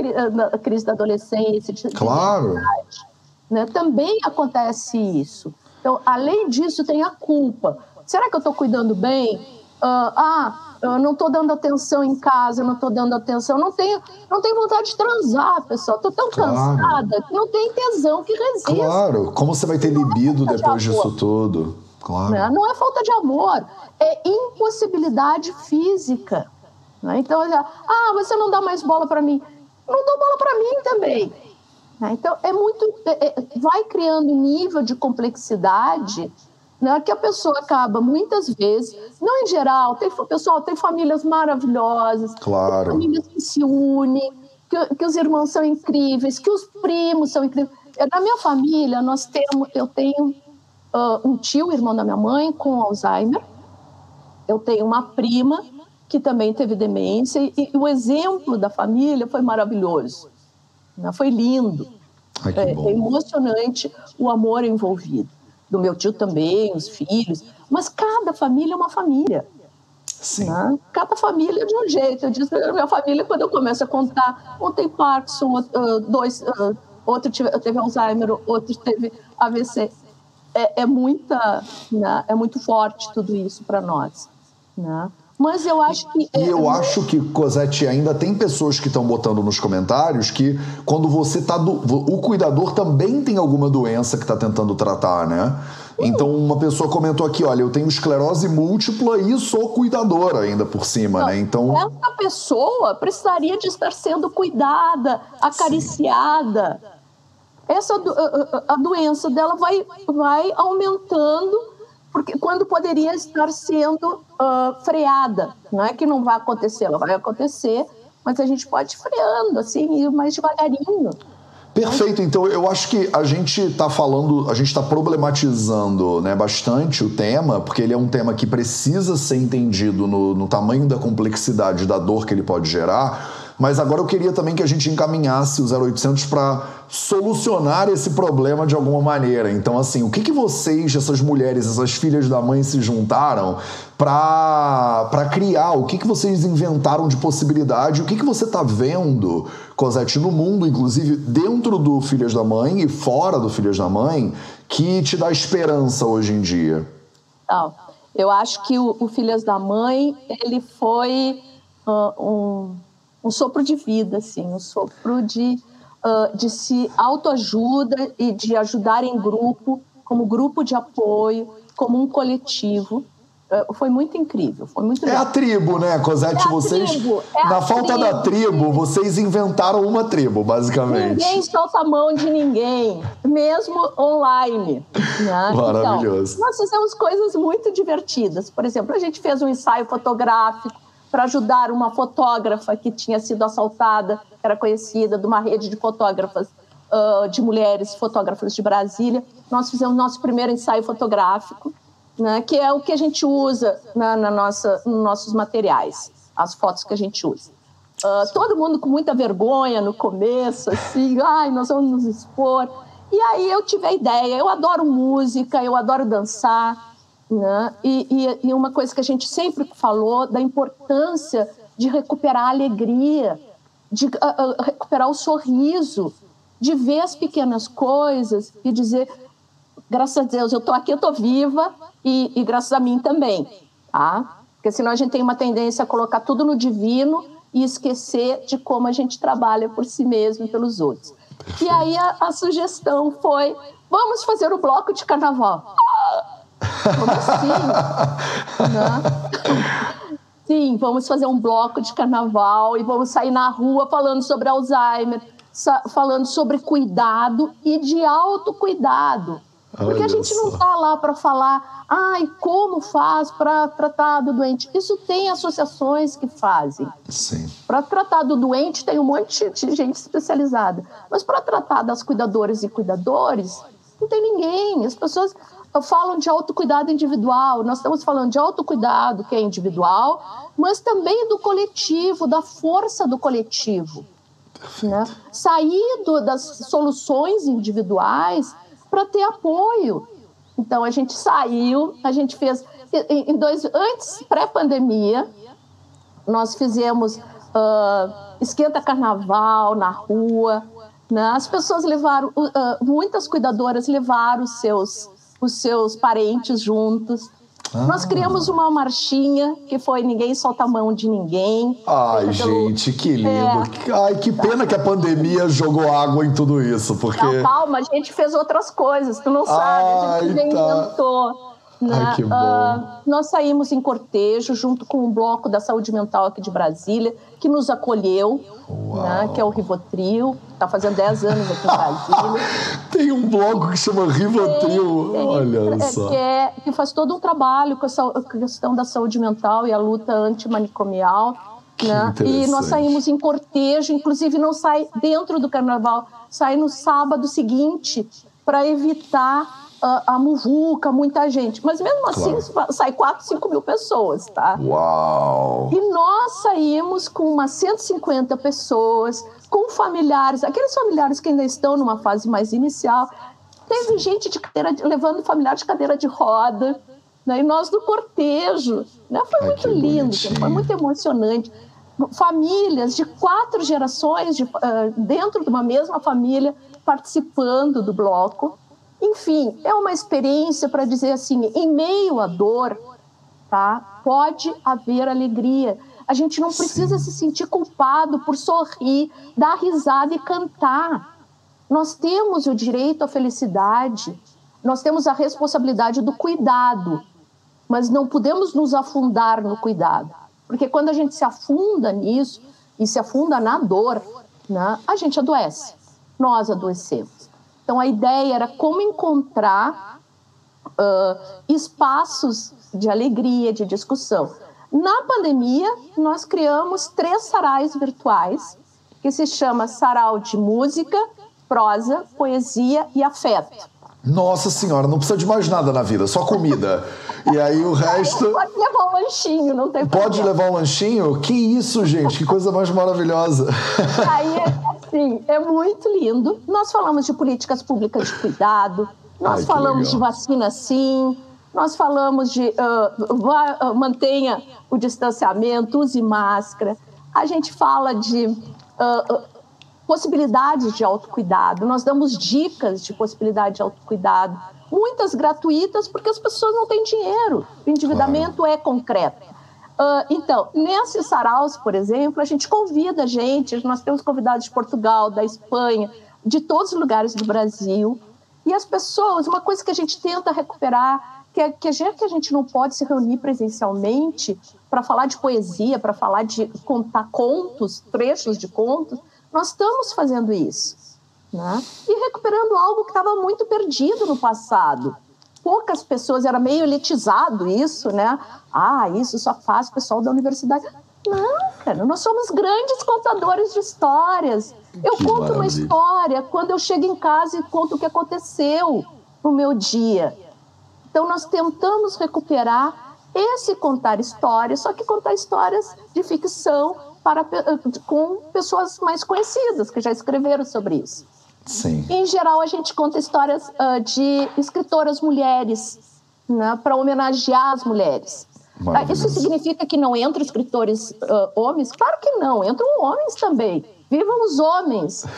[SPEAKER 3] crise da adolescência, de
[SPEAKER 1] claro.
[SPEAKER 3] né? também acontece isso. Então, além disso, tem a culpa. Será que eu estou cuidando bem? Uh, ah, eu não estou dando atenção em casa, eu não estou dando atenção, não tenho, não tenho vontade de transar, pessoal. Estou tão claro. cansada que não tem tesão que resista.
[SPEAKER 1] Claro, como você vai ter libido é depois de disso tudo? Claro.
[SPEAKER 3] Né? Não é falta de amor, é impossibilidade física. Né? Então, ah, você não dá mais bola para mim. Não dou bola para mim também. Né? Então, é muito. É, é, vai criando nível de complexidade né, que a pessoa acaba muitas vezes, não em geral, tem, pessoal, tem famílias maravilhosas,
[SPEAKER 1] claro.
[SPEAKER 3] famílias que se unem, que, que, os irmãos são incríveis, que os primos são incríveis. Na minha família, nós temos, eu tenho uh, um tio, irmão da minha mãe, com Alzheimer, eu tenho uma prima que também teve demência, e, e o exemplo da família foi maravilhoso, né, foi lindo,
[SPEAKER 1] Ai,
[SPEAKER 3] é, é emocionante o amor envolvido do meu tio também, os filhos. Mas cada família é uma família.
[SPEAKER 1] Sim. Né?
[SPEAKER 3] Cada família é de um jeito. Eu disse para minha família, quando eu começo a contar, um tem Parkinson, uh, dois, uh, outro teve, teve, Alzheimer, outro teve AVC. É, é muita, né? é muito forte tudo isso para nós. Né? Mas eu acho que.
[SPEAKER 1] E eu é... acho que, Cosette, ainda tem pessoas que estão botando nos comentários que quando você tá. Do... O cuidador também tem alguma doença que está tentando tratar, né? Então, uma pessoa comentou aqui: olha, eu tenho esclerose múltipla e sou cuidadora ainda por cima,
[SPEAKER 3] Não,
[SPEAKER 1] né? Então.
[SPEAKER 3] Essa pessoa precisaria de estar sendo cuidada, acariciada. Sim. Essa a doença dela vai, vai aumentando porque quando poderia estar sendo uh, freada. Não é que não vai acontecer, ela vai acontecer, mas a gente pode ir freando, assim, ir mais devagarinho.
[SPEAKER 1] Perfeito, então eu acho que a gente está falando, a gente está problematizando né, bastante o tema, porque ele é um tema que precisa ser entendido no, no tamanho da complexidade da dor que ele pode gerar mas agora eu queria também que a gente encaminhasse o 0800 para solucionar esse problema de alguma maneira. Então, assim, o que, que vocês, essas mulheres, essas filhas da mãe, se juntaram para criar? O que, que vocês inventaram de possibilidade? O que, que você está vendo, Cosette, no mundo, inclusive dentro do Filhas da Mãe e fora do Filhas da Mãe, que te dá esperança hoje em dia?
[SPEAKER 3] Não, eu acho que o, o Filhas da Mãe ele foi uh, um um sopro de vida, assim, um sopro de, uh, de se autoajuda e de ajudar em grupo, como grupo de apoio, como um coletivo. é, foi muito incrível, foi muito
[SPEAKER 1] É a tribo, né, Cosette? É vocês, tribo, é na falta tribo. da tribo, vocês inventaram uma tribo, basicamente.
[SPEAKER 3] Ninguém solta a mão de ninguém, mesmo online. Né?
[SPEAKER 1] Maravilhoso.
[SPEAKER 3] Então, nós fizemos coisas muito divertidas. Por exemplo, a gente fez um ensaio fotográfico para ajudar uma fotógrafa que tinha sido assaltada, que era conhecida, de uma rede de fotógrafas, uh, de mulheres fotógrafas de Brasília. Nós fizemos nosso primeiro ensaio fotográfico né, que é o que a gente usa na, na nossa, nos nossos materiais, as fotos que a gente usa. Uh, todo mundo com muita vergonha no começo, assim, ai, nós vamos nos expor. E aí eu tive a ideia, eu adoro música, eu adoro dançar, né? E, e, e uma coisa que a gente sempre falou da importância de recuperar a alegria, de uh, uh, recuperar o sorriso, de ver as pequenas coisas e dizer graças a Deus, eu estou aqui, eu estou viva e, e, graças a mim também, tá? Porque senão a gente tem uma tendência a colocar tudo no divino e esquecer de como a gente trabalha por si mesmo e pelos outros. E aí a, a sugestão foi: vamos fazer o bloco de carnaval. Como assim? né? Sim, vamos fazer um bloco de carnaval e vamos sair na rua falando sobre Alzheimer, falando sobre cuidado e de autocuidado. Porque Olha a gente não está lá para falar, ai, como faz para tratar do doente. Isso tem associações que fazem.
[SPEAKER 1] Sim.
[SPEAKER 3] Para tratar do doente tem um monte de gente especializada. Mas para tratar das cuidadoras e cuidadores, não tem ninguém. As pessoas falam de autocuidado individual. Nós estamos falando de autocuidado, que é individual, mas também do coletivo, da força do coletivo. Né? Sair do, das soluções individuais para ter apoio. Então a gente saiu, a gente fez em dois antes pré-pandemia, nós fizemos uh, esquenta carnaval na rua, né? As pessoas levaram, uh, muitas cuidadoras levaram os seus os seus parentes juntos. Ah. Nós criamos uma marchinha que foi Ninguém Solta a Mão de Ninguém.
[SPEAKER 1] Ai, pelo... gente, que lindo. É. Ai, que pena que a pandemia jogou água em tudo isso, porque...
[SPEAKER 3] Não, calma, a gente fez outras coisas, tu não sabe, Ai, a gente tá. inventou. Né?
[SPEAKER 1] Ai, que bom. Uh,
[SPEAKER 3] nós saímos em cortejo junto com o bloco da saúde mental aqui de Brasília, que nos acolheu, né? que é o Rivotril, está fazendo 10 anos aqui em Brasília.
[SPEAKER 1] tem um bloco que chama Rivotril, tem, olha
[SPEAKER 3] é,
[SPEAKER 1] só.
[SPEAKER 3] Que, é, que faz todo um trabalho com a questão da saúde mental e a luta antimanicomial. Né? E nós saímos em cortejo, inclusive não sai dentro do carnaval, sai no sábado seguinte para evitar a, a muvuca, muita gente. Mas mesmo assim, claro. sai 4, 5 mil pessoas, tá?
[SPEAKER 1] Uau!
[SPEAKER 3] E nós saímos com umas 150 pessoas, com familiares, aqueles familiares que ainda estão numa fase mais inicial. Teve gente de cadeira, de, levando familiar de cadeira de roda, né? e nós no cortejo. Né? Foi Ai, muito lindo, foi muito emocionante. Famílias de quatro gerações de, uh, dentro de uma mesma família participando do bloco. Enfim, é uma experiência para dizer assim, em meio à dor, tá? Pode haver alegria. A gente não precisa Sim. se sentir culpado por sorrir, dar risada e cantar. Nós temos o direito à felicidade, nós temos a responsabilidade do cuidado, mas não podemos nos afundar no cuidado. Porque quando a gente se afunda nisso e se afunda na dor, né, a gente adoece. Nós adoecemos. Então, a ideia era como encontrar uh, espaços de alegria, de discussão. Na pandemia, nós criamos três sarais virtuais, que se chama Sarau de Música, Prosa, Poesia e Afeto.
[SPEAKER 1] Nossa senhora, não precisa de mais nada na vida, só comida. E aí o resto.
[SPEAKER 3] Pode levar um lanchinho, não tem
[SPEAKER 1] Pode problema. levar um lanchinho? Que isso, gente, que coisa mais maravilhosa.
[SPEAKER 3] Aí, assim, é muito lindo. Nós falamos de políticas públicas de cuidado, nós Ai, falamos de vacina sim, nós falamos de uh, uh, mantenha o distanciamento, use máscara. A gente fala de uh, possibilidades de autocuidado, nós damos dicas de possibilidade de autocuidado, muitas gratuitas, porque as pessoas não têm dinheiro, o endividamento claro. é concreto. Uh, então, nesses saraus, por exemplo, a gente convida a gente, nós temos convidados de Portugal, da Espanha, de todos os lugares do Brasil, e as pessoas, uma coisa que a gente tenta recuperar que, que já que a gente não pode se reunir presencialmente para falar de poesia, para falar de contar contos, trechos de contos, nós estamos fazendo isso. Né? E recuperando algo que estava muito perdido no passado. Poucas pessoas, era meio elitizado isso, né? Ah, isso só faz o pessoal da universidade. Não, cara, nós somos grandes contadores de histórias. Eu que conto maravilha. uma história quando eu chego em casa e conto o que aconteceu no meu dia. Então, nós tentamos recuperar esse contar histórias, só que contar histórias de ficção para, com pessoas mais conhecidas, que já escreveram sobre isso.
[SPEAKER 1] Sim.
[SPEAKER 3] Em geral, a gente conta histórias uh, de escritoras mulheres, né, para homenagear as mulheres. Uh, isso significa que não entram escritores uh, homens? Claro que não, entram homens também. Vivam os homens!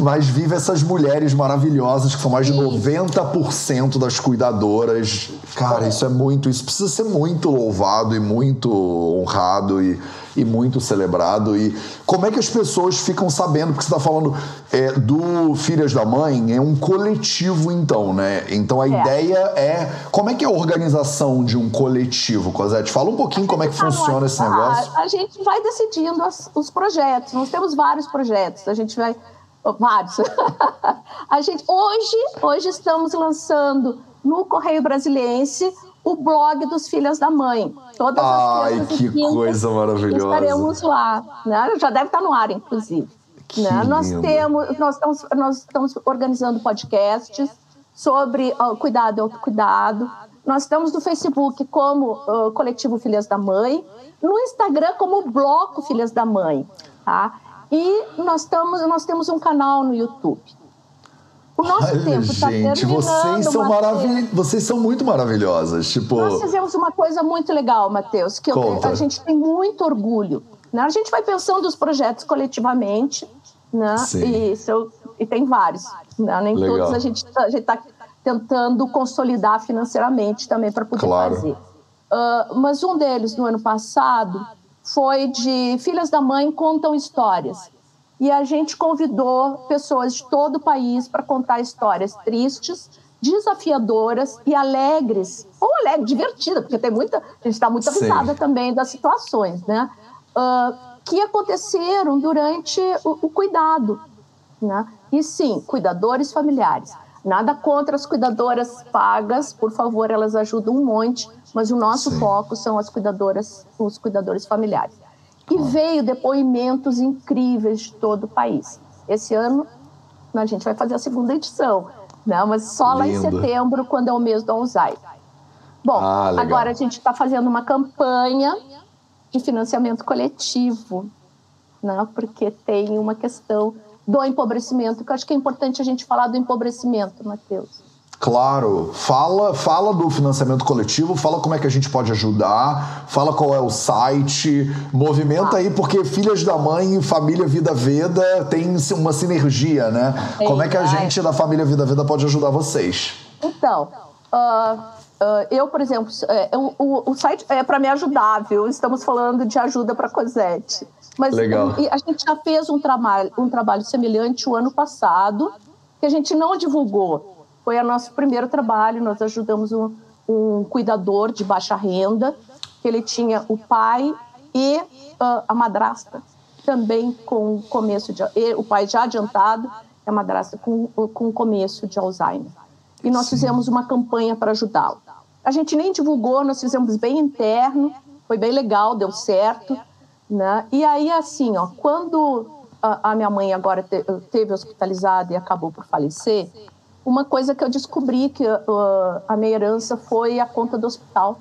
[SPEAKER 1] Mas vive essas mulheres maravilhosas, que são mais de 90% das cuidadoras. Cara, isso é muito. Isso precisa ser muito louvado e muito honrado. E e muito celebrado. E como é que as pessoas ficam sabendo? Porque você está falando é, do Filhas da Mãe, é um coletivo, então, né? Então a é. ideia é. Como é que é a organização de um coletivo, Cosette? Fala um pouquinho como é que tá funciona esse negócio.
[SPEAKER 3] A, a gente vai decidindo as, os projetos. Nós temos vários projetos. A gente vai. Vários. a gente, hoje, hoje estamos lançando no Correio Brasiliense o blog dos Filhas da Mãe.
[SPEAKER 1] Todas Ai, que coisa maravilhosa.
[SPEAKER 3] Estaremos lá. Né? Já deve estar no ar, inclusive. Né? Nós, temos, nós, estamos, nós estamos organizando podcasts sobre cuidado e autocuidado. Nós estamos no Facebook como uh, Coletivo Filhas da Mãe, no Instagram como Bloco Filhas da Mãe. Tá? E nós, estamos, nós temos um canal no YouTube.
[SPEAKER 1] O nosso Olha, tempo está gente, vocês são vocês são muito maravilhosas, tipo.
[SPEAKER 3] Nós fizemos uma coisa muito legal, Matheus, que eu, a gente tem muito orgulho. Né? A gente vai pensando os projetos coletivamente, né? E, isso, e tem vários. Né? Nem legal. todos a gente tá, está tentando consolidar financeiramente também para poder claro. fazer. Uh, mas um deles, no ano passado, foi de Filhas da Mãe Contam Histórias e a gente convidou pessoas de todo o país para contar histórias tristes, desafiadoras e alegres, ou alegre, divertida, porque tem muita, a gente está muito avisada também das situações, né? Uh, que aconteceram durante o, o cuidado, né? E sim, cuidadores familiares. Nada contra as cuidadoras pagas, por favor, elas ajudam um monte, mas o nosso sim. foco são as cuidadoras, os cuidadores familiares. E veio depoimentos incríveis de todo o país. Esse ano a gente vai fazer a segunda edição, né? mas só lá em setembro, quando é o mês do Alzheimer. Bom, ah, agora a gente está fazendo uma campanha de financiamento coletivo, né? porque tem uma questão do empobrecimento, que eu acho que é importante a gente falar do empobrecimento, Matheus.
[SPEAKER 1] Claro, fala, fala do financiamento coletivo, fala como é que a gente pode ajudar, fala qual é o site, movimenta aí, porque Filhas da Mãe e Família Vida Veda tem uma sinergia, né? Como é que a gente da Família Vida Veda pode ajudar vocês?
[SPEAKER 3] Então, uh, uh, eu, por exemplo, é, o, o, site é para me ajudar, viu? Estamos falando de ajuda para Cosette. Mas
[SPEAKER 1] Legal.
[SPEAKER 3] a gente já fez um trabalho, um trabalho semelhante o ano passado, que a gente não divulgou foi o nosso primeiro trabalho. Nós ajudamos um, um cuidador de baixa renda, que ele tinha o pai e uh, a madrasta também com começo de o pai já adiantado a madrasta com com começo de Alzheimer. E nós Sim. fizemos uma campanha para ajudá-lo. A gente nem divulgou, nós fizemos bem interno, foi bem legal, deu certo, né? E aí assim, ó, quando a, minha mãe agora te, teve hospitalizada e acabou por falecer, uma coisa que eu descobri que uh, a minha herança foi a conta do hospital,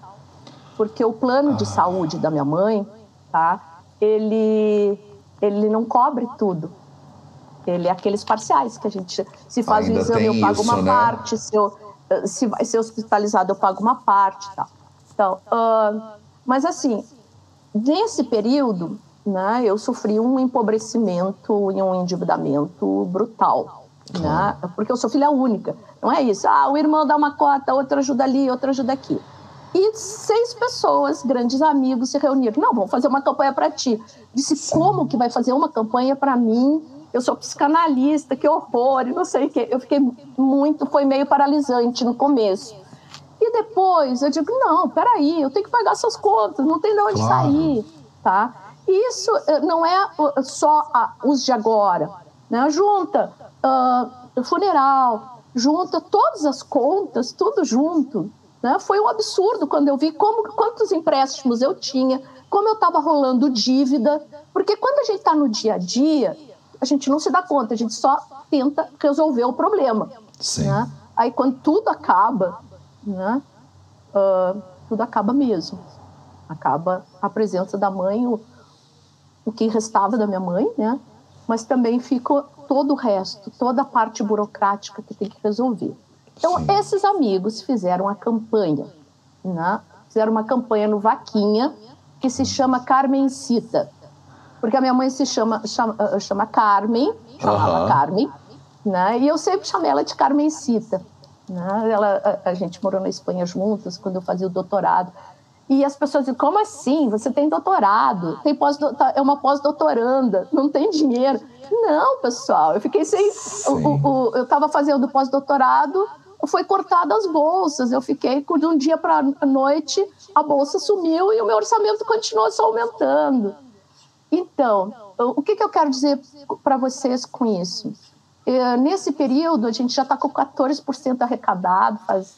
[SPEAKER 3] porque o plano de saúde da minha mãe, tá? Ele ele não cobre tudo. Ele é aqueles parciais que a gente se faz Ainda o exame eu pago isso, uma né? parte, se eu se vai ser hospitalizado eu pago uma parte, tá? Então, uh, mas assim, nesse período, né, eu sofri um empobrecimento e um endividamento brutal né? Porque eu sou filha única. Não é isso. Ah, o irmão dá uma cota, outro ajuda ali, outro ajuda aqui. E seis pessoas, grandes amigos, se reuniram. Não, vamos fazer uma campanha para ti. Disse, Sim. como que vai fazer uma campanha para mim eu sou psicanalista, que horror, e não sei o quê. Eu fiquei muito, foi meio paralisante no começo. E depois eu digo, não, peraí, eu tenho que pagar essas contas, não tem de onde claro. sair, tá? E isso eh, não é só os de agora, né? Junta uh, funeral, junta todas as contas, tudo junto, né? Foi um absurdo quando eu vi como, quantos empréstimos eu tinha, como eu estava rolando dívida, porque quando a gente está no dia a dia, a gente não se dá conta, a gente só tenta resolver o problema. Sim. Né? Aí quando tudo acaba, né? Uh, tudo acaba mesmo. Acaba a presença da mãe, o, o que restava da minha mãe, né? Mas também fica todo o resto, toda a parte burocrática que tem que resolver. Então, Sim. esses amigos fizeram a campanha, né? Fizeram uma campanha no Vaquinha, que se chama Carmen Cita. Porque a minha mãe se chama, chama, ah, chama Carmen, chamava uhum. Carmen, né? E eu sempre chamei ela de Carmencita. Né? Ela, a, a, gente morou na Espanha juntas quando eu fazia o doutorado. E as pessoas dizem, como assim? Você tem doutorado, tem pós é uma pós-doutoranda, não tem dinheiro. Não, pessoal, eu fiquei sem... O, o, eu estava fazendo pós-doutorado, foi cortada as bolsas. Eu fiquei de um dia para a noite, a bolsa sumiu e o meu orçamento continuou só aumentando. Então, o que, que eu quero dizer para vocês com isso? É, nesse período, a gente já está com 14% arrecadado, faz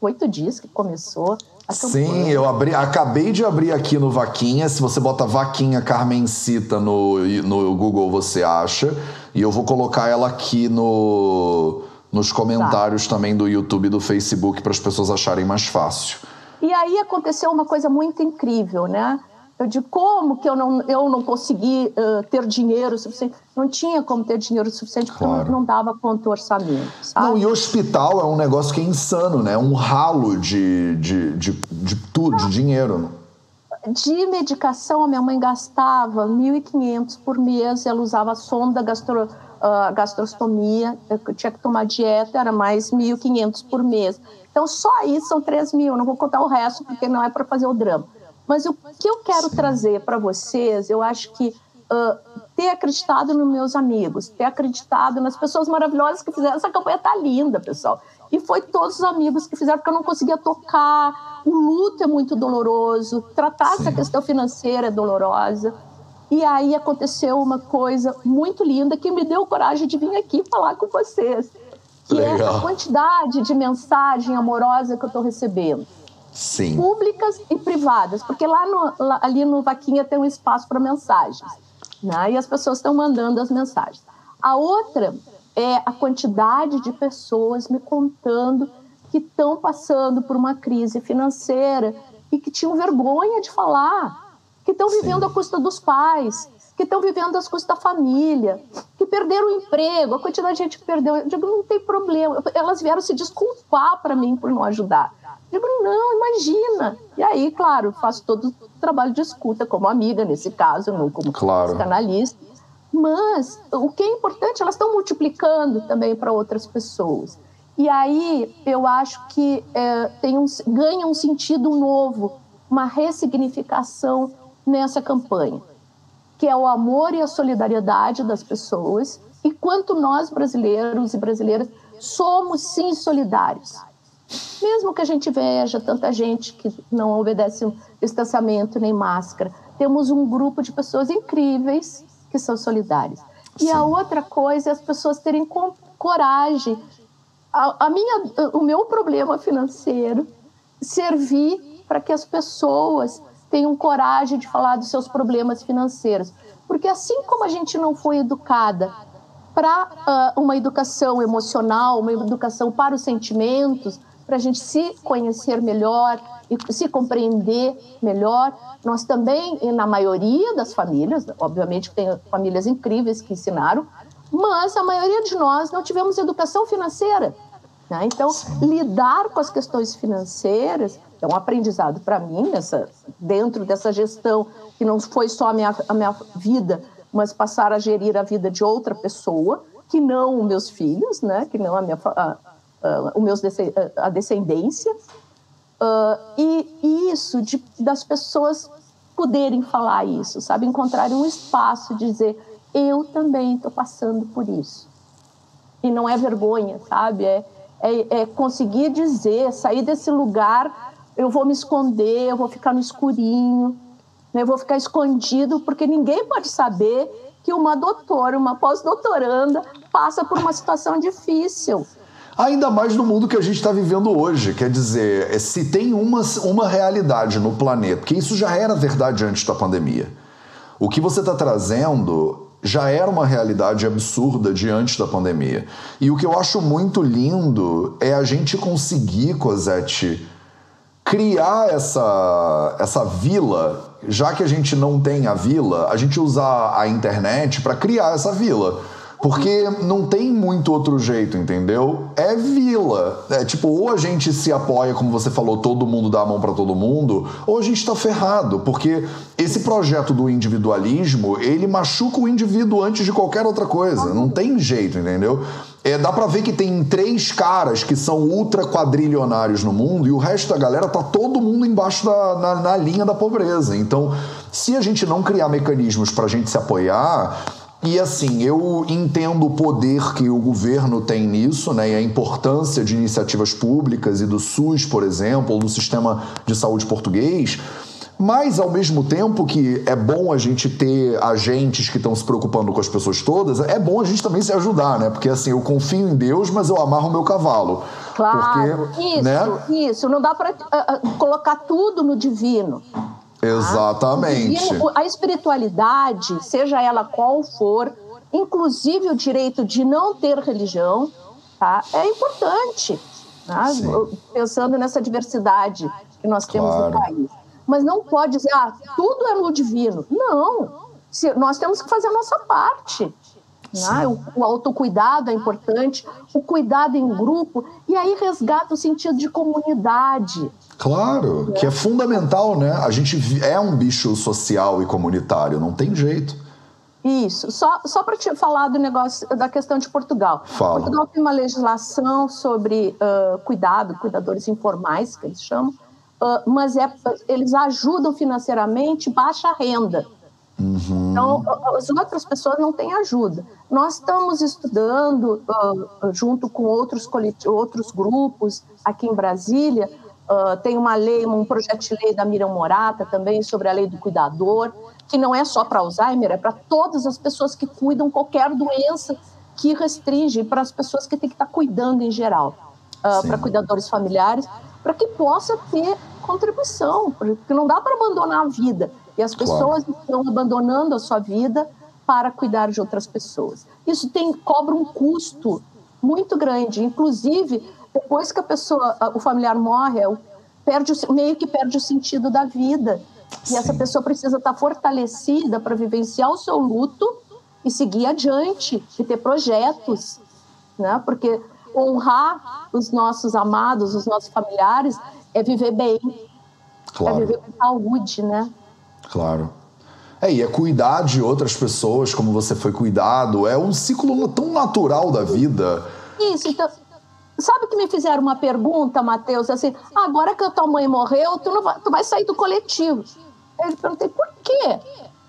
[SPEAKER 3] oito dias que começou.
[SPEAKER 1] Sim, eu abri, acabei de abrir aqui no Vaquinha. Se você bota Vaquinha Carmencita no, no Google, você acha. E eu vou colocar ela aqui no, nos comentários tá. também do YouTube e do Facebook para as pessoas acharem mais fácil.
[SPEAKER 3] E aí aconteceu uma coisa muito incrível, né? Eu digo, como que eu não, eu não consegui uh, ter dinheiro suficiente? Não tinha como ter dinheiro suficiente porque claro. não, não dava quanto orçamento. Sabe?
[SPEAKER 1] Não, e hospital é um negócio que é insano, né? É um ralo de, de, de, de tudo, de dinheiro.
[SPEAKER 3] De medicação, a minha mãe gastava 1.500 por mês, ela usava sonda gastro, uh, gastrostomia, eu tinha que tomar dieta, era mais 1.500 por mês. Então, só aí são 3 mil, não vou contar o resto porque não é para fazer o drama. Mas o que eu quero trazer para vocês, eu acho que uh, ter acreditado nos meus amigos, ter acreditado nas pessoas maravilhosas que fizeram essa campanha tá linda, pessoal. E foi todos os amigos que fizeram, porque eu não conseguia tocar. O luto é muito doloroso, tratar Sim. essa questão financeira é dolorosa. E aí aconteceu uma coisa muito linda que me deu coragem de vir aqui falar com vocês, que Legal. é a quantidade de mensagem amorosa que eu estou recebendo.
[SPEAKER 1] Sim.
[SPEAKER 3] públicas e privadas, porque lá, no, lá ali no Vaquinha tem um espaço para mensagens, né? e as pessoas estão mandando as mensagens. A outra é a quantidade de pessoas me contando que estão passando por uma crise financeira e que tinham vergonha de falar, que estão vivendo à custa dos pais, que estão vivendo às custas da família, que perderam o emprego, a quantidade de gente que perdeu. Eu digo, não tem problema. Elas vieram se desculpar para mim por não ajudar. Digo, não, imagina. E aí, claro, faço todo o trabalho de escuta, como amiga, nesse caso, não como claro. psicanalista. Mas o que é importante, elas estão multiplicando também para outras pessoas. E aí eu acho que é, tem um, ganha um sentido novo, uma ressignificação nessa campanha, que é o amor e a solidariedade das pessoas. E quanto nós brasileiros e brasileiras somos sim solidários mesmo que a gente veja tanta gente que não obedece o distanciamento nem máscara, temos um grupo de pessoas incríveis que são solidárias. E Sim. a outra coisa é as pessoas terem coragem. A, a minha, o meu problema financeiro servir para que as pessoas tenham coragem de falar dos seus problemas financeiros. Porque assim como a gente não foi educada para uh, uma educação emocional, uma educação para os sentimentos, para a gente se conhecer melhor e se compreender melhor. Nós também, na maioria das famílias, obviamente tem famílias incríveis que ensinaram, mas a maioria de nós não tivemos educação financeira. Né? Então, lidar com as questões financeiras é um aprendizado para mim, nessa, dentro dessa gestão, que não foi só a minha, a minha vida, mas passar a gerir a vida de outra pessoa, que não os meus filhos, né? que não a minha, a, uh, o meus a descendência. Uh, e, isso de, das pessoas poderem falar isso, sabe? Encontrarem um espaço de dizer eu também estou passando por isso. E não é vergonha, sabe? É, é, é conseguir dizer, sair desse lugar, eu vou me esconder, eu vou ficar no escurinho, né? eu vou ficar escondido, porque ninguém pode saber que uma doutora, uma pós-doutoranda, passa por uma situação difícil.
[SPEAKER 1] Ainda mais no mundo que a gente está vivendo hoje. Quer dizer, se tem uma, uma realidade no planeta, porque isso já era verdade antes da pandemia. O que você está trazendo já era uma realidade absurda diante da pandemia. E o que eu acho muito lindo é a gente conseguir, Cosette, criar essa, essa vila, já que a gente não tem a vila, a gente usar a internet para criar essa vila. Porque não tem muito outro jeito, entendeu? É vila. É tipo, ou a gente se apoia, como você falou, todo mundo dá a mão para todo mundo, ou a gente tá ferrado. Porque esse projeto do individualismo, ele machuca o indivíduo antes de qualquer outra coisa. Não tem jeito, entendeu? É, dá pra ver que tem três caras que são ultra quadrilionários no mundo e o resto da galera tá todo mundo embaixo da na, na linha da pobreza. Então, se a gente não criar mecanismos pra gente se apoiar, e assim, eu entendo o poder que o governo tem nisso, né, e a importância de iniciativas públicas e do SUS, por exemplo, ou do sistema de saúde português. Mas, ao mesmo tempo que é bom a gente ter agentes que estão se preocupando com as pessoas todas, é bom a gente também se ajudar, né? Porque, assim, eu confio em Deus, mas eu amarro o meu cavalo.
[SPEAKER 3] Claro, porque, isso, né? isso. Não dá para uh, ah, ah, colocar tudo no divino.
[SPEAKER 1] Exatamente.
[SPEAKER 3] a espiritualidade, seja ela qual for, inclusive o direito de não ter religião, tá? é importante. Tá? Pensando nessa diversidade que nós temos claro. no país. Mas não pode dizer, ah, tudo é no divino. Não. Se, nós temos que fazer a nossa parte. Né? O, o autocuidado é importante, o cuidado em grupo, e aí resgata o sentido de comunidade.
[SPEAKER 1] Claro, que é fundamental, né? A gente é um bicho social e comunitário, não tem jeito.
[SPEAKER 3] Isso. Só, só para te falar do negócio da questão de Portugal.
[SPEAKER 1] Fala.
[SPEAKER 3] Portugal tem uma legislação sobre uh, cuidado, cuidadores informais, que eles chamam, uh, mas é, eles ajudam financeiramente baixa renda.
[SPEAKER 1] Uhum.
[SPEAKER 3] Então, as outras pessoas não têm ajuda. Nós estamos estudando, uh, junto com outros, outros grupos aqui em Brasília, Uh, tem uma lei, um projeto de lei da Miriam Morata também sobre a lei do cuidador, que não é só para Alzheimer, é para todas as pessoas que cuidam qualquer doença que restringe, para as pessoas que têm que estar cuidando em geral, uh, para cuidadores familiares, para que possa ter contribuição, porque não dá para abandonar a vida. E as pessoas claro. estão abandonando a sua vida para cuidar de outras pessoas. Isso tem cobra um custo muito grande, inclusive depois que a pessoa, o familiar morre, é perde o, meio que perde o sentido da vida. E Sim. essa pessoa precisa estar fortalecida para vivenciar o seu luto e seguir adiante e ter projetos, né? Porque honrar os nossos amados, os nossos familiares, é viver bem, claro. é viver com saúde, né?
[SPEAKER 1] Claro. É, e é cuidar de outras pessoas como você foi cuidado. É um ciclo tão natural da vida.
[SPEAKER 3] Isso, então, Sabe que me fizeram uma pergunta, Matheus, assim, agora que a tua mãe morreu, tu, não vai, tu vai sair do coletivo. Eu perguntei, por quê?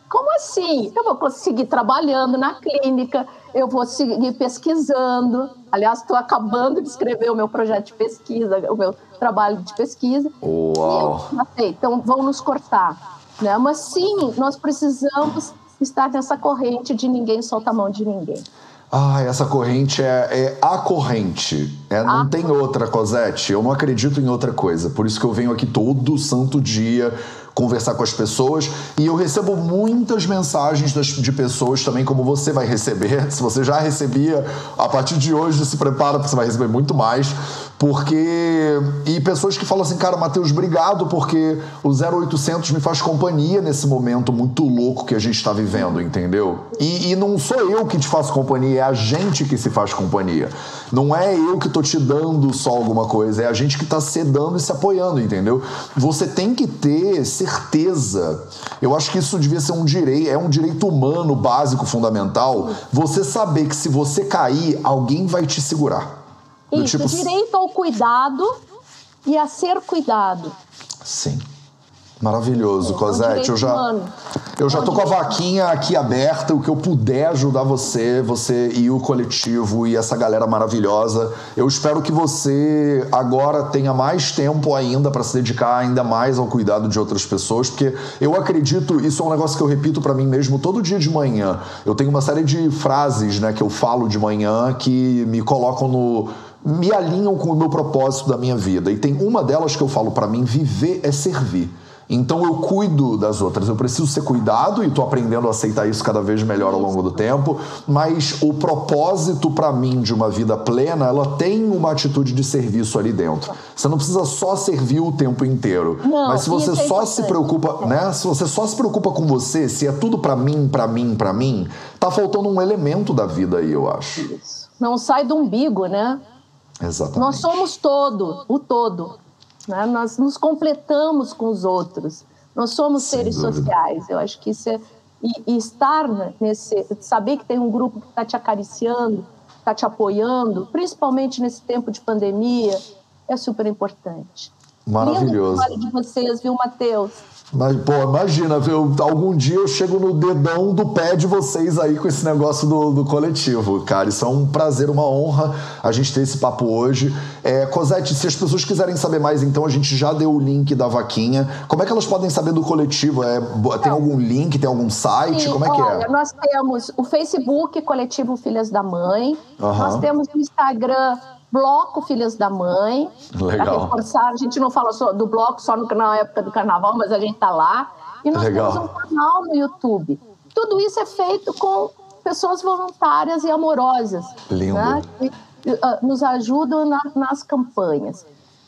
[SPEAKER 3] Como assim? Eu vou conseguir trabalhando na clínica, eu vou seguir pesquisando. Aliás, estou acabando de escrever o meu projeto de pesquisa, o meu trabalho de pesquisa.
[SPEAKER 1] Uau!
[SPEAKER 3] Eu, então, vão nos cortar. Né? Mas sim, nós precisamos estar nessa corrente de ninguém solta a mão de ninguém.
[SPEAKER 1] Ah, essa corrente é, é a corrente. É, não tem outra, Cosette. Eu não acredito em outra coisa. Por isso que eu venho aqui todo santo dia conversar com as pessoas. E eu recebo muitas mensagens das, de pessoas também, como você vai receber. Se você já recebia, a partir de hoje se prepara, porque você vai receber muito mais. Porque. E pessoas que falam assim, cara, Matheus, obrigado, porque o 0800 me faz companhia nesse momento muito louco que a gente está vivendo, entendeu? E, e, não sou eu que te faço companhia, é a gente que se faz companhia. Não é eu que tô te dando só alguma coisa, é a gente que tá se dando e se apoiando, entendeu? Você tem que ter certeza. Eu acho que isso devia ser um direito, é um direito humano básico, fundamental. Você saber que se você cair, alguém vai te segurar.
[SPEAKER 3] Isso, tipo... direito ao cuidado e a ser cuidado.
[SPEAKER 1] Sim. Maravilhoso, Cosete. Eu já, eu já tô com a vaquinha aqui aberta. O que eu puder ajudar você, você e o coletivo e essa galera maravilhosa. Eu espero que você agora tenha mais tempo ainda para se dedicar ainda mais ao cuidado de outras pessoas, porque eu acredito, isso é um negócio que eu repito para mim mesmo todo dia de manhã. Eu tenho uma série de frases, né, que eu falo de manhã que me colocam no me alinham com o meu propósito da minha vida. E tem uma delas que eu falo para mim: viver é servir. Então eu cuido das outras. Eu preciso ser cuidado e estou aprendendo a aceitar isso cada vez melhor ao longo do tempo. Mas o propósito para mim de uma vida plena, ela tem uma atitude de serviço ali dentro. Você não precisa só servir o tempo inteiro. Não, mas se você é só se preocupa, né? Se você só se preocupa com você, se é tudo para mim, para mim, para mim, tá faltando um elemento da vida aí, eu acho.
[SPEAKER 3] Não sai do umbigo, né?
[SPEAKER 1] Exatamente.
[SPEAKER 3] Nós somos todo, o todo. Né? Nós nos completamos com os outros. Nós somos Sem seres dúvida. sociais. Eu acho que isso é. E, e estar nesse. Saber que tem um grupo que está te acariciando, está te apoiando, principalmente nesse tempo de pandemia, é super importante.
[SPEAKER 1] Maravilhoso.
[SPEAKER 3] Lindo de vocês, viu, Matheus?
[SPEAKER 1] Mas, pô, imagina, viu? algum dia eu chego no dedão do pé de vocês aí com esse negócio do, do coletivo, cara. Isso é um prazer, uma honra a gente ter esse papo hoje. É, Cosete, se as pessoas quiserem saber mais, então a gente já deu o link da vaquinha. Como é que elas podem saber do coletivo? É, tem algum link, tem algum site? Sim, Como é que
[SPEAKER 3] olha, é? Nós temos o Facebook Coletivo Filhas da Mãe, uhum. nós temos o Instagram Bloco Filhas da Mãe.
[SPEAKER 1] Legal.
[SPEAKER 3] reforçar, a gente não fala só do bloco só no, na época do carnaval, mas a gente está lá. E nós Legal. temos um canal no YouTube. Tudo isso é feito com pessoas voluntárias e amorosas.
[SPEAKER 1] Lindo. Né?
[SPEAKER 3] Que, uh, nos ajudam na, nas campanhas.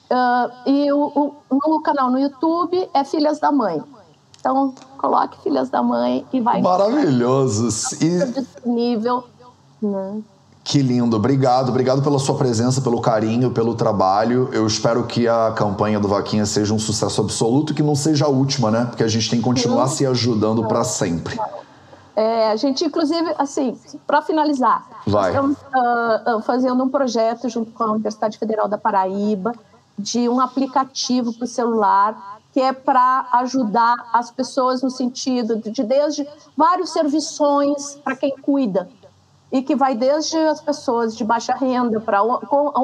[SPEAKER 3] Uh, e o, o, no canal no YouTube é Filhas da Mãe. Então, coloque Filhas da Mãe e vai.
[SPEAKER 1] Maravilhoso.
[SPEAKER 3] E... Disponível. Né?
[SPEAKER 1] Que lindo, obrigado, obrigado pela sua presença, pelo carinho, pelo trabalho. Eu espero que a campanha do Vaquinha seja um sucesso absoluto, que não seja a última, né? Porque a gente tem que continuar Sim. se ajudando para sempre.
[SPEAKER 3] É, a gente, inclusive, assim, para finalizar, estamos uh, fazendo um projeto junto com a Universidade Federal da Paraíba de um aplicativo para o celular que é para ajudar as pessoas no sentido de desde vários serviços para quem cuida e que vai desde as pessoas de baixa renda para o,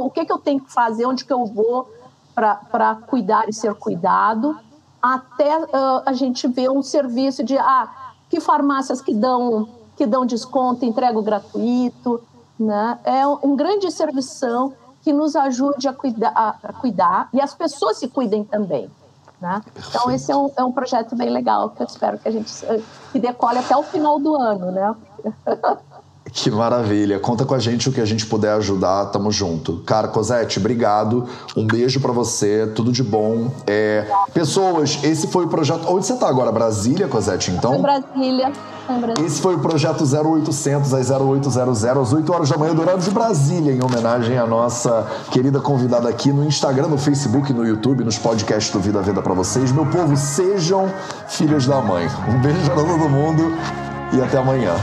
[SPEAKER 3] o que, que eu tenho que fazer, onde que eu vou para cuidar e ser cuidado, até uh, a gente ver um serviço de ah, que farmácias que dão que dão desconto, entrega gratuito, né? É um grande serviço que nos ajude a cuidar, a cuidar e as pessoas se cuidem também. Né? Então esse é um, é um projeto bem legal que eu espero que a gente que decole até o final do ano, né?
[SPEAKER 1] Que maravilha. Conta com a gente o que a gente puder ajudar, tamo junto. Cara, Cosete, obrigado. Um beijo para você, tudo de bom. É... Pessoas, esse foi o projeto. Onde você tá agora? Brasília, Cosete, então?
[SPEAKER 3] Em Brasília.
[SPEAKER 1] Esse foi o projeto 0800 às 0800 às 8 horas da manhã do horário de Brasília, em homenagem à nossa querida convidada aqui no Instagram, no Facebook, no YouTube, nos podcasts do Vida Veda para vocês. Meu povo, sejam filhos da mãe. Um beijo para todo mundo e até amanhã.